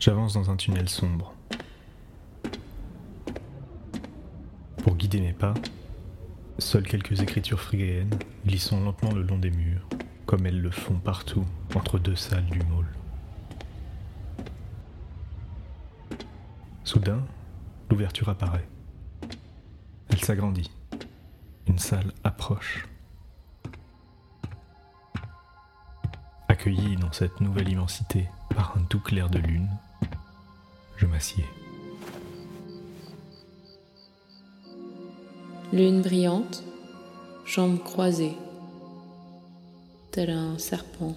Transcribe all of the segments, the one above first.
J'avance dans un tunnel sombre. Pour guider mes pas, seules quelques écritures phrygiennes glissant lentement le long des murs, comme elles le font partout entre deux salles du môle. Soudain, l'ouverture apparaît. Elle s'agrandit. Une salle approche. Accueilli dans cette nouvelle immensité par un doux clair de lune, Lune brillante, jambes croisées, tel un serpent.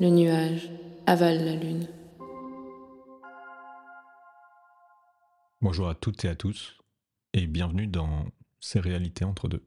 Le nuage avale la lune. Bonjour à toutes et à tous, et bienvenue dans Ces réalités entre deux.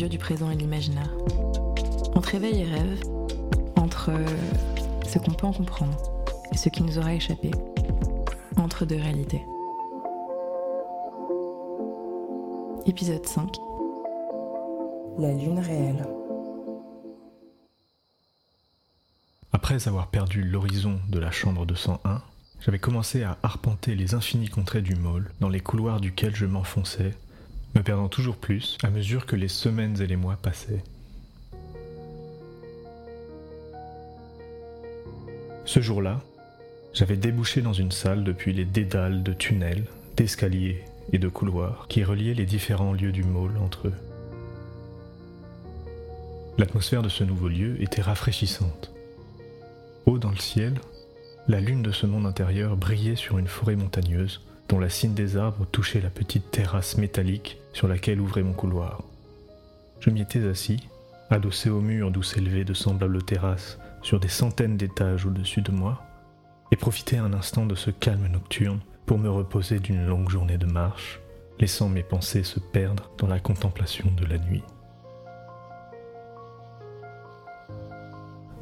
Yeux du présent et l'imaginaire. Entre éveil et rêve, entre ce qu'on peut en comprendre et ce qui nous aura échappé, entre deux réalités. Épisode 5 La lune réelle. Après avoir perdu l'horizon de la chambre 201, j'avais commencé à arpenter les infinis contrées du môle, dans les couloirs duquel je m'enfonçais, me perdant toujours plus à mesure que les semaines et les mois passaient. Ce jour-là, j'avais débouché dans une salle depuis les dédales de tunnels, d'escaliers et de couloirs qui reliaient les différents lieux du môle entre eux. L'atmosphère de ce nouveau lieu était rafraîchissante. Haut dans le ciel, la lune de ce monde intérieur brillait sur une forêt montagneuse dont la cime des arbres touchait la petite terrasse métallique sur laquelle ouvrait mon couloir. Je m'y étais assis, adossé au mur d'où s'élevaient de semblables terrasses sur des centaines d'étages au-dessus de moi, et profiter un instant de ce calme nocturne pour me reposer d'une longue journée de marche, laissant mes pensées se perdre dans la contemplation de la nuit.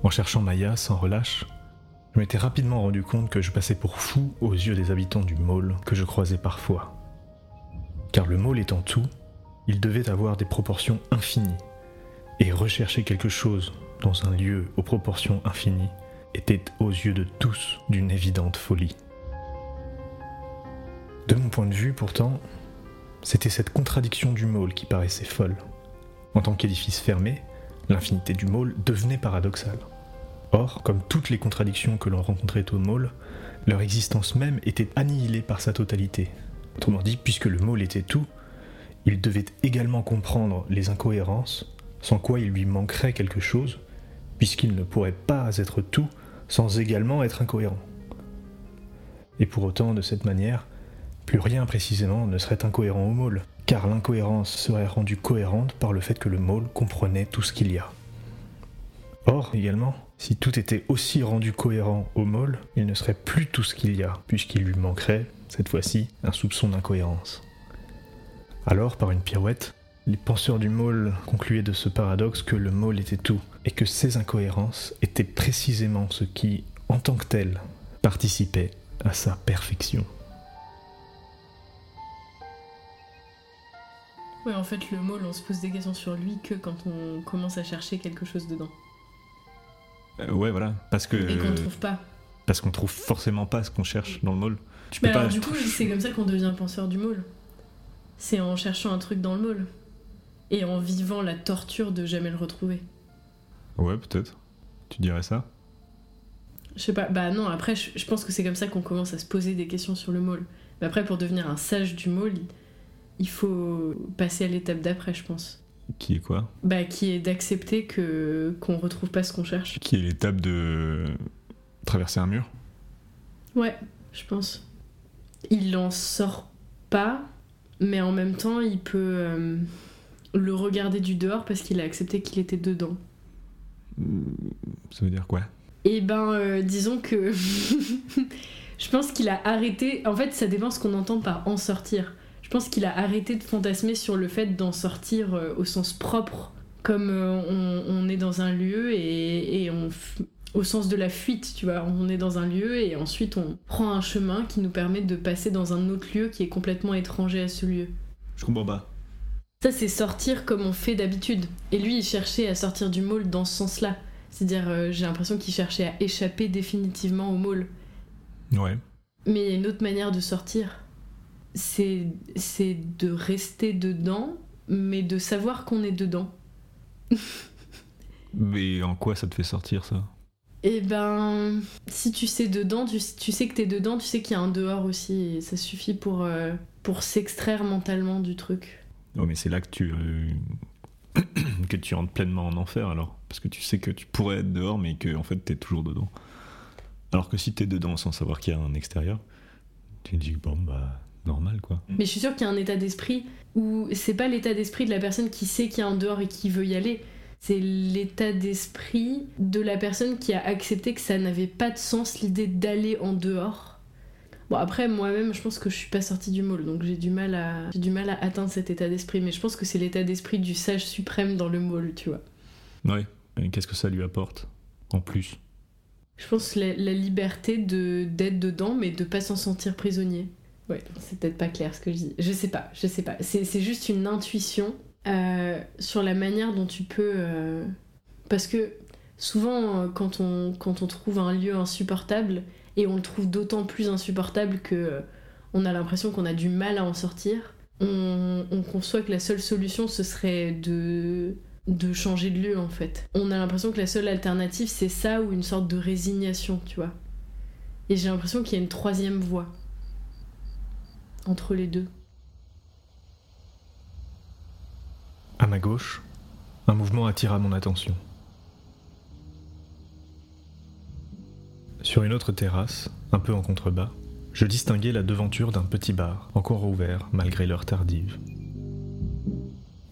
En cherchant Maya sans relâche, je m'étais rapidement rendu compte que je passais pour fou aux yeux des habitants du môle que je croisais parfois. Car le môle étant tout, il devait avoir des proportions infinies, et rechercher quelque chose dans un lieu aux proportions infinies était aux yeux de tous d'une évidente folie. De mon point de vue, pourtant, c'était cette contradiction du môle qui paraissait folle. En tant qu'édifice fermé, l'infinité du môle devenait paradoxale. Or, comme toutes les contradictions que l'on rencontrait au môle, leur existence même était annihilée par sa totalité. Autrement dit, puisque le môle était tout, il devait également comprendre les incohérences, sans quoi il lui manquerait quelque chose, puisqu'il ne pourrait pas être tout sans également être incohérent. Et pour autant, de cette manière, plus rien précisément ne serait incohérent au môle, car l'incohérence serait rendue cohérente par le fait que le môle comprenait tout ce qu'il y a. Or, également, si tout était aussi rendu cohérent au môle, il ne serait plus tout ce qu'il y a, puisqu'il lui manquerait, cette fois-ci, un soupçon d'incohérence. Alors, par une pirouette, les penseurs du môle concluaient de ce paradoxe que le môle était tout, et que ces incohérences étaient précisément ce qui, en tant que tel, participait à sa perfection. Ouais, en fait, le môle, on se pose des questions sur lui que quand on commence à chercher quelque chose dedans. Euh, ouais, voilà, parce que. Et qu'on trouve pas. Parce qu'on trouve forcément pas ce qu'on cherche dans le môle. Tu peux alors, du coup, c'est comme ça qu'on devient penseur du môle. C'est en cherchant un truc dans le môle. Et en vivant la torture de jamais le retrouver. Ouais, peut-être. Tu dirais ça? Je sais pas, bah non, après, je, pense que c'est comme ça qu'on commence à se poser des questions sur le môle. Mais après, pour devenir un sage du môle, il faut passer à l'étape d'après, je pense. Qui est quoi Bah, qui est d'accepter que qu'on retrouve pas ce qu'on cherche. Qui est l'étape de traverser un mur Ouais, je pense. Il en sort pas, mais en même temps, il peut euh, le regarder du dehors parce qu'il a accepté qu'il était dedans. Ça veut dire quoi Eh ben, euh, disons que je pense qu'il a arrêté. En fait, ça dépend ce qu'on entend par en sortir. Je pense qu'il a arrêté de fantasmer sur le fait d'en sortir euh, au sens propre comme euh, on, on est dans un lieu et, et on, f- au sens de la fuite, tu vois, on est dans un lieu et ensuite on prend un chemin qui nous permet de passer dans un autre lieu qui est complètement étranger à ce lieu. Je comprends pas. Ça, c'est sortir comme on fait d'habitude. Et lui, il cherchait à sortir du môle dans ce sens-là. C'est-à-dire, euh, j'ai l'impression qu'il cherchait à échapper définitivement au môle. Ouais. Mais il y a une autre manière de sortir. C'est c'est de rester dedans, mais de savoir qu'on est dedans. Mais en quoi ça te fait sortir ça? Et ben, si tu sais dedans, tu, tu sais que t'es dedans, tu sais qu'il y a un dehors aussi, et ça suffit pour, euh, pour s'extraire mentalement du truc. Oh, mais c'est là que tu. euh, que tu rentres pleinement en enfer alors. Parce que tu sais que tu pourrais être dehors, mais que en fait t'es toujours dedans. Alors que si t'es dedans sans savoir qu'il y a un extérieur, tu te dis bon bah normal quoi. Mais je suis sûre qu'il y a un état d'esprit où c'est pas l'état d'esprit de la personne qui sait qu'il y a un dehors et qui veut y aller. C'est l'état d'esprit de la personne qui a accepté que ça n'avait pas de sens l'idée d'aller en dehors. Bon après moi-même je pense que je suis pas sortie du môle donc j'ai du mal à j'ai du mal à atteindre cet état d'esprit mais je pense que c'est l'état d'esprit du sage suprême dans le môle tu vois. Ouais. Qu'est-ce que ça lui apporte en plus? Je pense la, la liberté de d'être dedans mais de pas s'en sentir prisonnier. Ouais, c'est peut-être pas clair ce que je dis. Je sais pas, je sais pas. C'est juste une intuition euh, sur la manière dont tu peux. euh, Parce que souvent, euh, quand on, quand on trouve un lieu insupportable, et on le trouve d'autant plus insupportable que on a l'impression qu'on a du mal à en sortir, on, on conçoit que la seule solution ce serait de de changer de lieu en fait. On a l'impression que la seule alternative c'est ça ou une sorte de résignation, tu vois. Et j'ai l'impression qu'il y a une troisième voie entre les deux. À ma gauche, un mouvement attira mon attention. Sur une autre terrasse, un peu en contrebas, je distinguais la devanture d'un petit bar, encore ouvert malgré l'heure tardive.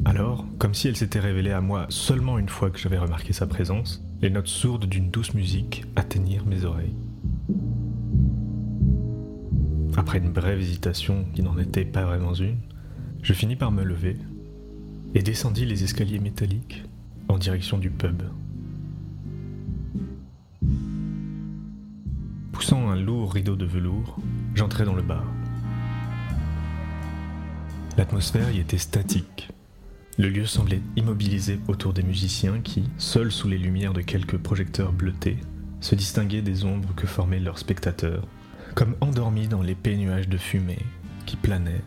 Alors, comme si elle s'était révélée à moi seulement une fois que j'avais remarqué sa présence, les notes sourdes d'une douce musique atteignirent mes oreilles. Après une brève hésitation qui n'en était pas vraiment une, je finis par me lever et descendis les escaliers métalliques en direction du pub. Poussant un lourd rideau de velours, j'entrai dans le bar. L'atmosphère y était statique. Le lieu semblait immobilisé autour des musiciens qui, seuls sous les lumières de quelques projecteurs bleutés, se distinguaient des ombres que formaient leurs spectateurs, comme endormis dans l'épais nuage de fumée qui planait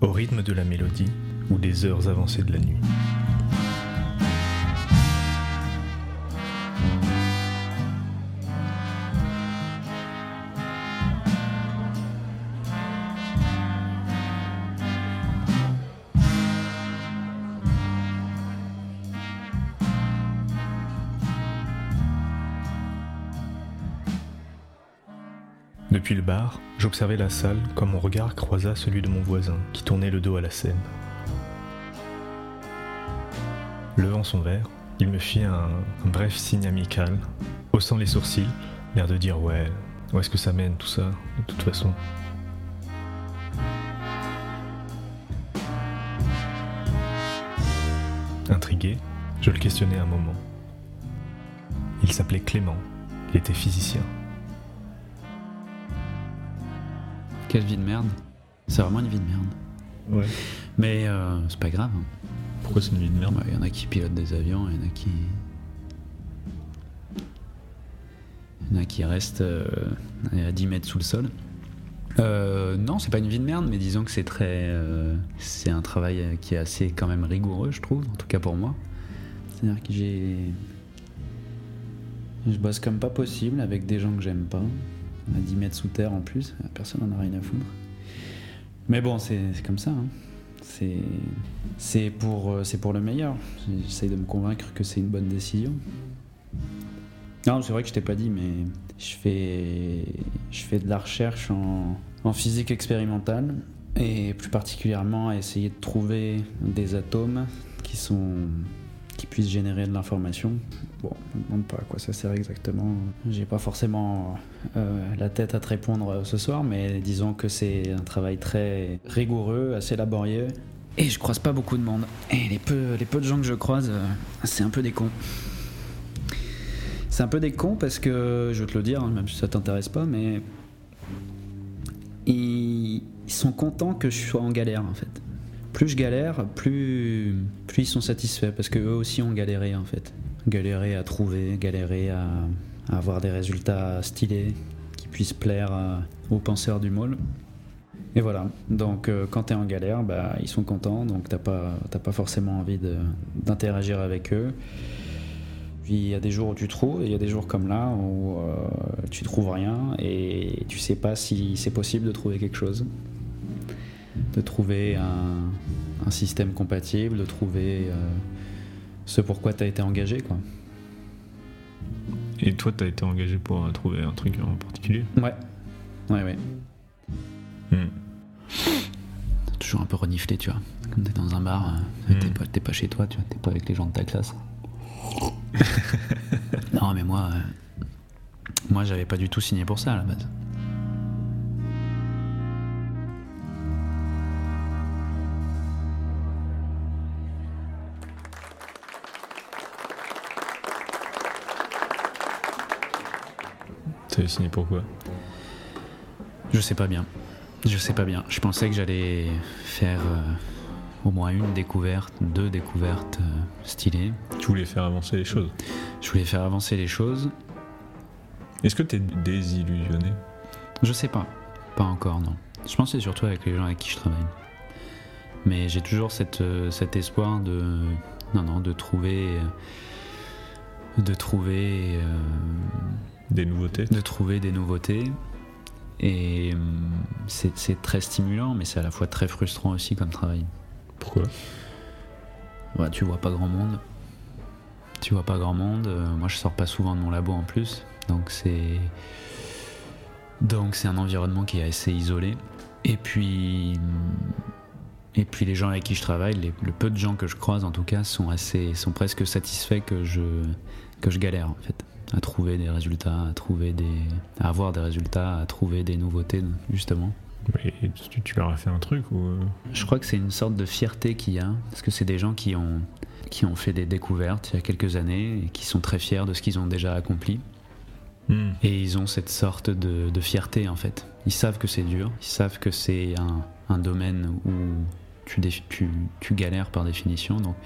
au rythme de la mélodie ou des heures avancées de la nuit. Depuis le bar, j'observais la salle quand mon regard croisa celui de mon voisin qui tournait le dos à la scène. Levant son verre, il me fit un, bref signe amical, haussant les sourcils, l'air de dire ouais, où est-ce que ça mène tout ça, de toute façon? Intrigué, je le questionnai un moment. Il s'appelait Clément, il était physicien. Quelle vie de merde. C'est vraiment une vie de merde. Ouais. Mais euh, c'est pas grave. hein. Pourquoi c'est une vie de merde? Il y en a qui pilotent des avions, il y en a qui. Il y en a qui restent euh, à 10 mètres sous le sol. Euh, non, c'est pas une vie de merde, mais disons que c'est très. euh, c'est un travail qui est assez quand même rigoureux, je trouve, en tout cas pour moi. C'est-à-dire que j'ai. Je bosse comme pas possible avec des gens que j'aime pas, à 10 mètres sous terre en plus, personne n'en a rien à foutre. Mais bon, c'est comme ça. hein. C'est pour, euh, pour le meilleur. J'essaye de me convaincre que c'est une bonne décision. Non, c'est vrai que je t'ai pas dit, mais je fais, je fais de la recherche en physique expérimentale et plus particulièrement à essayer de trouver des atomes qui sont qui puissent générer de l'information. Bon, je me demande pas à quoi ça sert exactement. J'ai pas forcément euh, la tête à te répondre ce soir, mais disons que c'est un travail très rigoureux, assez laborieux, Et je croise pas beaucoup de monde. Et les peu, les peu de gens que je croise, euh, c'est un peu des cons. C'est un peu des cons parce que, je vais te le dire, hein, même si ça t'intéresse pas, mais. Ils sont contents que je sois en galère en fait. Plus je galère, plus, ils sont satisfaits parce que eux aussi ont galéré en fait. Galéré à trouver, galéré à, avoir des résultats stylés qui puissent plaire à- aux penseurs du mall. Et voilà, donc euh, quand tu es en galère, bah, ils sont contents, donc t'as pas, pas forcément envie d'interagir avec eux. Puis il y a des jours où tu trouves, et il y a des jours comme là où euh, tu trouves rien et tu sais pas si c'est possible de trouver quelque chose. De trouver un, un système compatible, de trouver euh, ce pourquoi tu as été engagé. Quoi. Et toi, t'as été engagé pour euh, trouver un truc en particulier? Ouais, ouais, ouais. Hmm. Toujours un peu reniflé, tu vois. Comme t'es dans un bar, euh, t'es pas, t'es pas chez toi, tu vois, t'es pas avec les gens de ta classe. non, mais moi, euh, moi, j'avais pas du tout signé pour ça à la base. T'avais signé pourquoi Je sais pas bien. Je sais pas bien. Je pensais que j'allais faire euh, au moins une découverte, deux découvertes euh, stylées. Tu voulais faire avancer les choses. Je voulais faire avancer les choses. Est-ce que t'es désillusionné? Je sais pas. Pas encore, non. Je pense que c'est surtout avec les gens avec qui je travaille. Mais j'ai toujours cette, euh, cet espoir de. Non, non, de trouver. De trouver. euh, Des nouveautés de trouver des nouveautés. Et hum, c'est très stimulant, mais c'est à la fois très frustrant aussi comme travail. Pourquoi? Ouais, tu vois pas grand monde. Tu vois pas grand monde. Euh, moi, je sors pas souvent de mon labo en plus, donc c'est donc c'est un environnement qui est assez isolé. Et puis et puis les gens avec qui je travaille, les, le peu de gens que je croise en tout cas, sont assez sont presque satisfaits que je que je galère en fait à trouver des résultats, à trouver des à avoir des résultats, à trouver des nouveautés justement. Et tu, tu leur as fait un truc ou euh, Je crois que c'est une sorte de fierté qu'il y a, parce que c'est des gens qui ont, qui ont fait des découvertes il y a quelques années et qui sont très fiers de ce qu'ils ont déjà accompli. hmm. Et ils ont cette sorte de, de fierté en fait. Ils savent que c'est dur, ils savent que c'est un, un domaine où tu, tu, tu galères par définition. Donc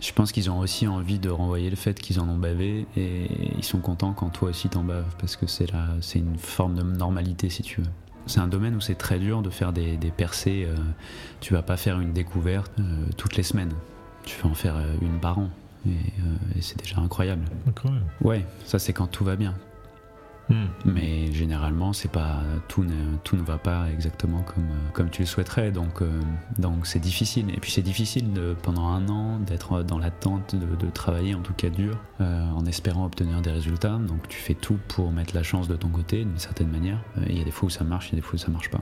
je pense qu'ils ont aussi envie de renvoyer le fait qu'ils en ont bavé et ils sont contents quand toi aussi t'en baves parce que c'est la- c'est une forme de normalité si tu veux. C'est un domaine où c'est très dur de faire des, des percées. euh, tu vas pas faire une découverte euh, toutes les semaines. Tu vas en faire euh, une par an. Et, euh, et c'est déjà incroyable. Incroyable. Ouais, ça c'est quand tout va bien. Hmm. Mais généralement, c'est pas tout ne, tout ne va pas exactement comme, euh, comme tu le souhaiterais, donc euh, donc c'est difficile. Et puis c'est difficile pendant un an d'être dans l'attente de, travailler en tout cas dur, euh, en espérant obtenir des résultats. Donc tu fais tout pour mettre la chance de ton côté d'une certaine manière. Il y a des fois où ça marche, il y a des fois où ça marche pas.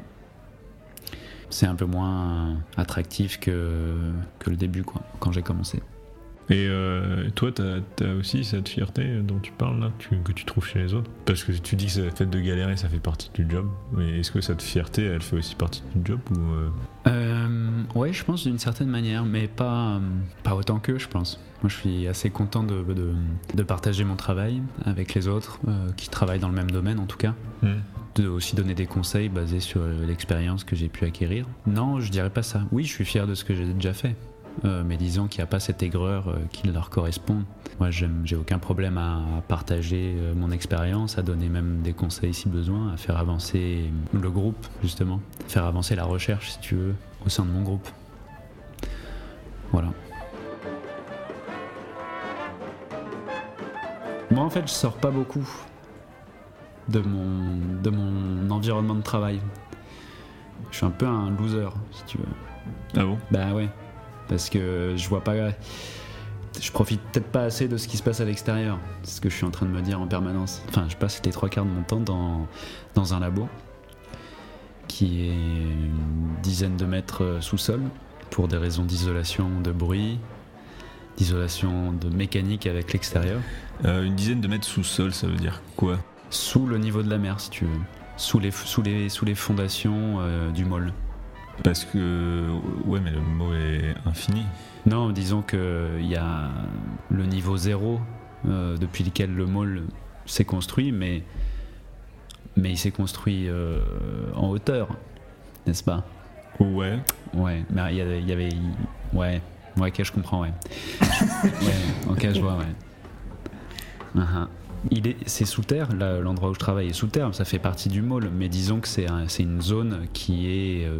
C'est un peu moins attractif que, que le début, quoi, quand j'ai commencé. Et euh, toi, t'as as aussi cette fierté dont tu parles là, tu- que tu trouves chez les autres? Parce que tu dis que le fait de galérer, ça fait partie du job. Mais est-ce que cette fierté, elle fait aussi partie du job ou euh, Euh, ouais, je pense d'une certaine manière, mais pas, pas autant qu'eux, je pense. Moi, je suis assez content de, de, de partager mon travail avec les autres qui travaillent dans le même domaine, en tout cas. hmm. De aussi donner des conseils basés sur l'expérience que j'ai pu acquérir. Non, je dirais pas ça. Oui, je suis fier de ce que j'ai déjà fait. Euh, mais disons qu'il n'y a pas cette aigreur euh, qui leur correspond. Moi, j'ai aucun problème à, à partager euh, mon expérience, à donner même des conseils si besoin, à faire avancer le groupe, justement. Faire avancer la recherche, si tu veux, au sein de mon groupe. Voilà. Moi, en fait, je sors pas beaucoup de mon, de mon environnement de travail. Je suis un peu un loser, si tu veux. Ah bon? Bah ouais, parce que je vois pas. Je profite peut-être pas assez de ce qui se passe à l'extérieur. C'est ce que je suis en train de me dire en permanence. Enfin, je passe les trois quarts de mon temps dans, dans un labo qui est une dizaine de mètres euh, sous-sol pour des raisons d'isolation de bruit, d'isolation de mécanique avec l'extérieur. Euh, Une dizaine de mètres sous-sol, ça veut dire quoi? Sous le niveau de la mer, si tu veux. Sous les, sous les, sous les fondations euh, du mall. Parce que. Ouais, mais le mot est infini. Non, disons qu'il y a le niveau zéro euh, depuis lequel le môle s'est construit, mais, mais il s'est construit euh, en hauteur, n'est-ce pas? Ouais. Ouais, mais il y, y avait. Ouais, ouais, ok, je comprends, ouais. ouais, ok, je vois, ouais. Uh-huh. Il est, c'est sous terre, là, l'endroit où je travaille est sous terre, ça fait partie du môle, mais disons que c'est, un- c'est une zone qui est, euh,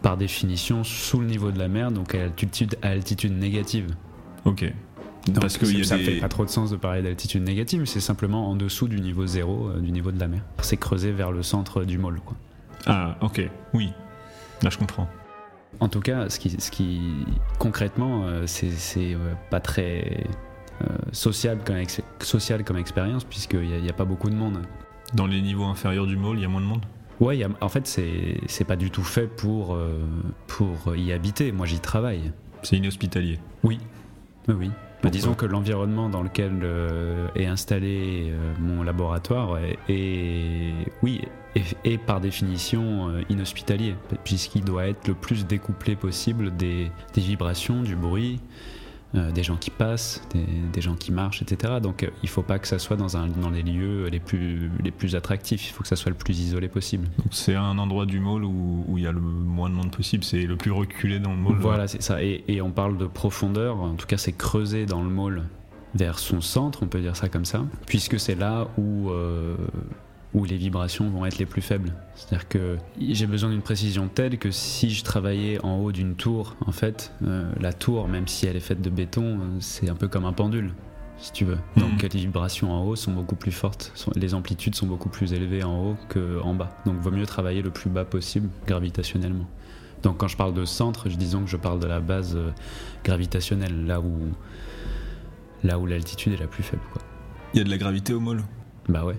par définition, sous le niveau de la mer, donc à altitude, à altitude négative. Ok. Donc, Parce a ça des. fait pas trop de sens de parler d'altitude négative, mais c'est simplement en dessous du niveau zéro, euh, du niveau de la mer. C'est creusé vers le centre du môle, quoi. Ah, ok. Oui. Là, je comprends. En tout cas, ce qui, ce qui concrètement, euh, c'est c'est, pas très euh, social, comme ex- social comme expérience, puisqu'il n'y a, a pas beaucoup de monde. Dans les niveaux inférieurs du môle, il y a moins de monde? Ouais, il y a- en fait, c'est pas du tout fait pour, euh, pour y habiter. Moi, j'y travaille. C'est inhospitalier. Oui. Oui, oui. Bah, disons que l'environnement dans lequel euh, est installé euh, mon laboratoire est, est- oui, est, est par définition euh, inhospitalier, puisqu'il doit être le plus découplé possible des, des vibrations, du bruit, euh, des gens qui passent, des, des gens qui marchent, etc. Donc euh, il faut pas que ça soit dans, un, dans les lieux les plus, les plus attractifs, il faut que ça soit le plus isolé possible. Donc, c'est un endroit du môle où, où il y a le moins de monde possible. C'est le plus reculé dans le môle. Voilà, c'est ça. Et, et on parle de profondeur, en tout cas c'est creusé dans le môle vers son centre, on peut dire ça comme ça, puisque c'est là où, euh, où les vibrations vont être les plus faibles. C'est-à-dire que j'ai besoin d'une précision telle que si je travaillais en haut d'une tour, en fait, euh, la tour, même si elle est faite de béton, euh, c'est un peu comme un pendule. Si tu veux. Donc Mhm. les vibrations en haut sont beaucoup plus fortes, sont- les amplitudes sont beaucoup plus élevées en haut qu'en bas. Donc vaut mieux travailler le plus bas possible gravitationnellement. Donc quand je parle de centre, je disons que je parle de la base euh, gravitationnelle, là où là où l'altitude est la plus faible. Il y a de la gravité au môle. Bah ouais.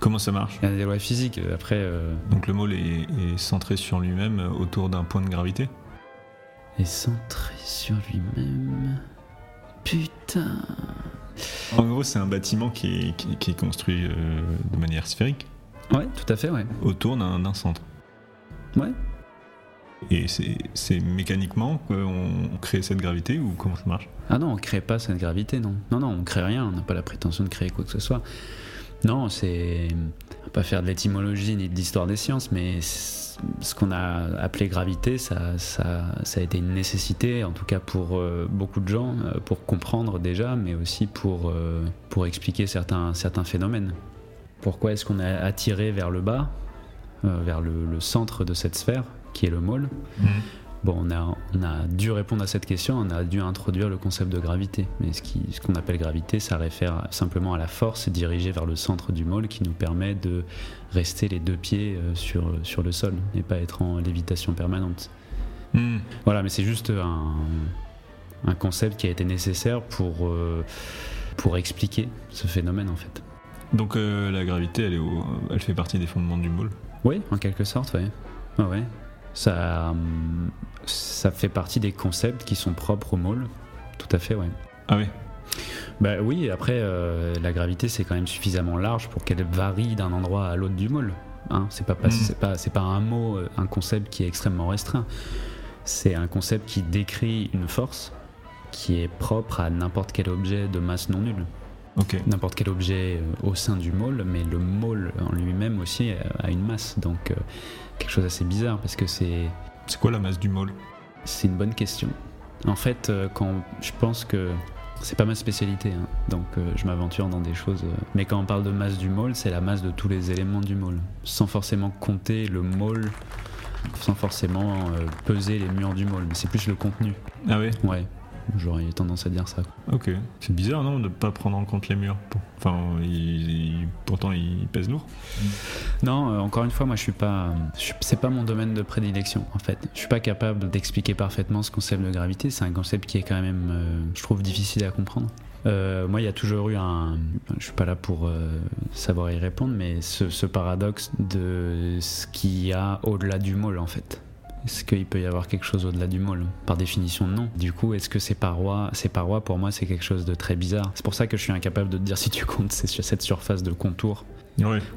Comment ça marche Il y a des lois physiques. Après, euh, Donc le môle est, est centré sur lui-même euh, autour d'un point de gravité est centré sur lui-même. Putain. En gros, c'est un bâtiment qui est, qui, qui est construit euh, de manière sphérique Ouais, tout à fait, ouais. autour d'un centre. Ouais. Et c'est c'est mécaniquement qu'on crée cette gravité ou comment ça marche? Ah non, on crée pas cette gravité, non. Non, non, on crée rien. On n'a pas la prétention de créer quoi que ce soit. Non, c'est pas faire de l'étymologie ni de l'histoire des sciences, mais ce qu'on a appelé gravité, ça, ça, a été une nécessité, en tout cas pour euh, beaucoup de gens, euh, pour comprendre déjà, mais aussi pour, euh, pour expliquer certains, certains phénomènes. Pourquoi est-ce qu'on est attiré vers le bas, vers le, centre de cette sphère, qui est le môle? Bon, on a, on a dû répondre à cette question, on a dû introduire le concept de gravité. Mais ce qu'on appelle gravité, ça réfère simplement à la force dirigée vers le centre du môle qui nous permet de rester les deux pieds euh, sur, sur le sol et pas être en lévitation permanente. Hmm. Voilà, mais c'est juste un, un concept qui a été nécessaire pour, euh, pour expliquer ce phénomène en fait. Donc euh, la gravité, elle, est au- elle fait partie des fondements du môle? Oui, en quelque sorte. Ouais, ouais. Ça, ça fait partie des concepts qui sont propres au môle. Tout à fait, ouais. Ah oui Bah oui, après, euh, la gravité, c'est quand même suffisamment large pour qu'elle varie d'un endroit à l'autre du môle. Hein, c'est pas, pas- Mm. c'est pas, un mot, euh, un concept qui est extrêmement restreint. C'est un concept qui décrit une force qui est propre à n'importe quel objet de masse non nulle. Ok. N'importe quel objet euh, au sein du môle, mais le môle en lui-même aussi a une masse. Donc, euh, quelque chose d'assez bizarre parce que c'est. C'est quoi la masse du môle C'est une bonne question. En fait, euh, quand je pense que c'est pas ma spécialité, hein, donc euh, je m'aventure dans des choses. euh, mais quand on parle de masse du môle, c'est la masse de tous les éléments du môle, sans forcément compter le môle, sans forcément euh, peser les murs du môle. Mais c'est plus le contenu. Ah oui Ouais, j'aurais tendance à dire ça. Ok. C'est bizarre, non, de pas prendre en compte les murs. Enfin, il- il- pourtant, ils pèsent lourd. Non, euh, encore une fois, moi je suis pas. suis- C'est pas mon domaine de prédilection en fait. Je suis pas capable d'expliquer parfaitement ce concept de gravité. C'est un concept qui est quand même, euh, je trouve, difficile à comprendre. Euh, moi, il y a toujours eu un. Je suis pas là pour euh, savoir y répondre, mais ce, ce paradoxe de ce qu'il y a au-delà du môle en fait. Est-ce qu'il peut y avoir quelque chose au-delà du môle Par définition, non. Du coup, est-ce que ces parois, ces parois, pour moi, c'est quelque chose de très bizarre C'est pour ça que je suis incapable de te dire si tu comptes cette surface de contour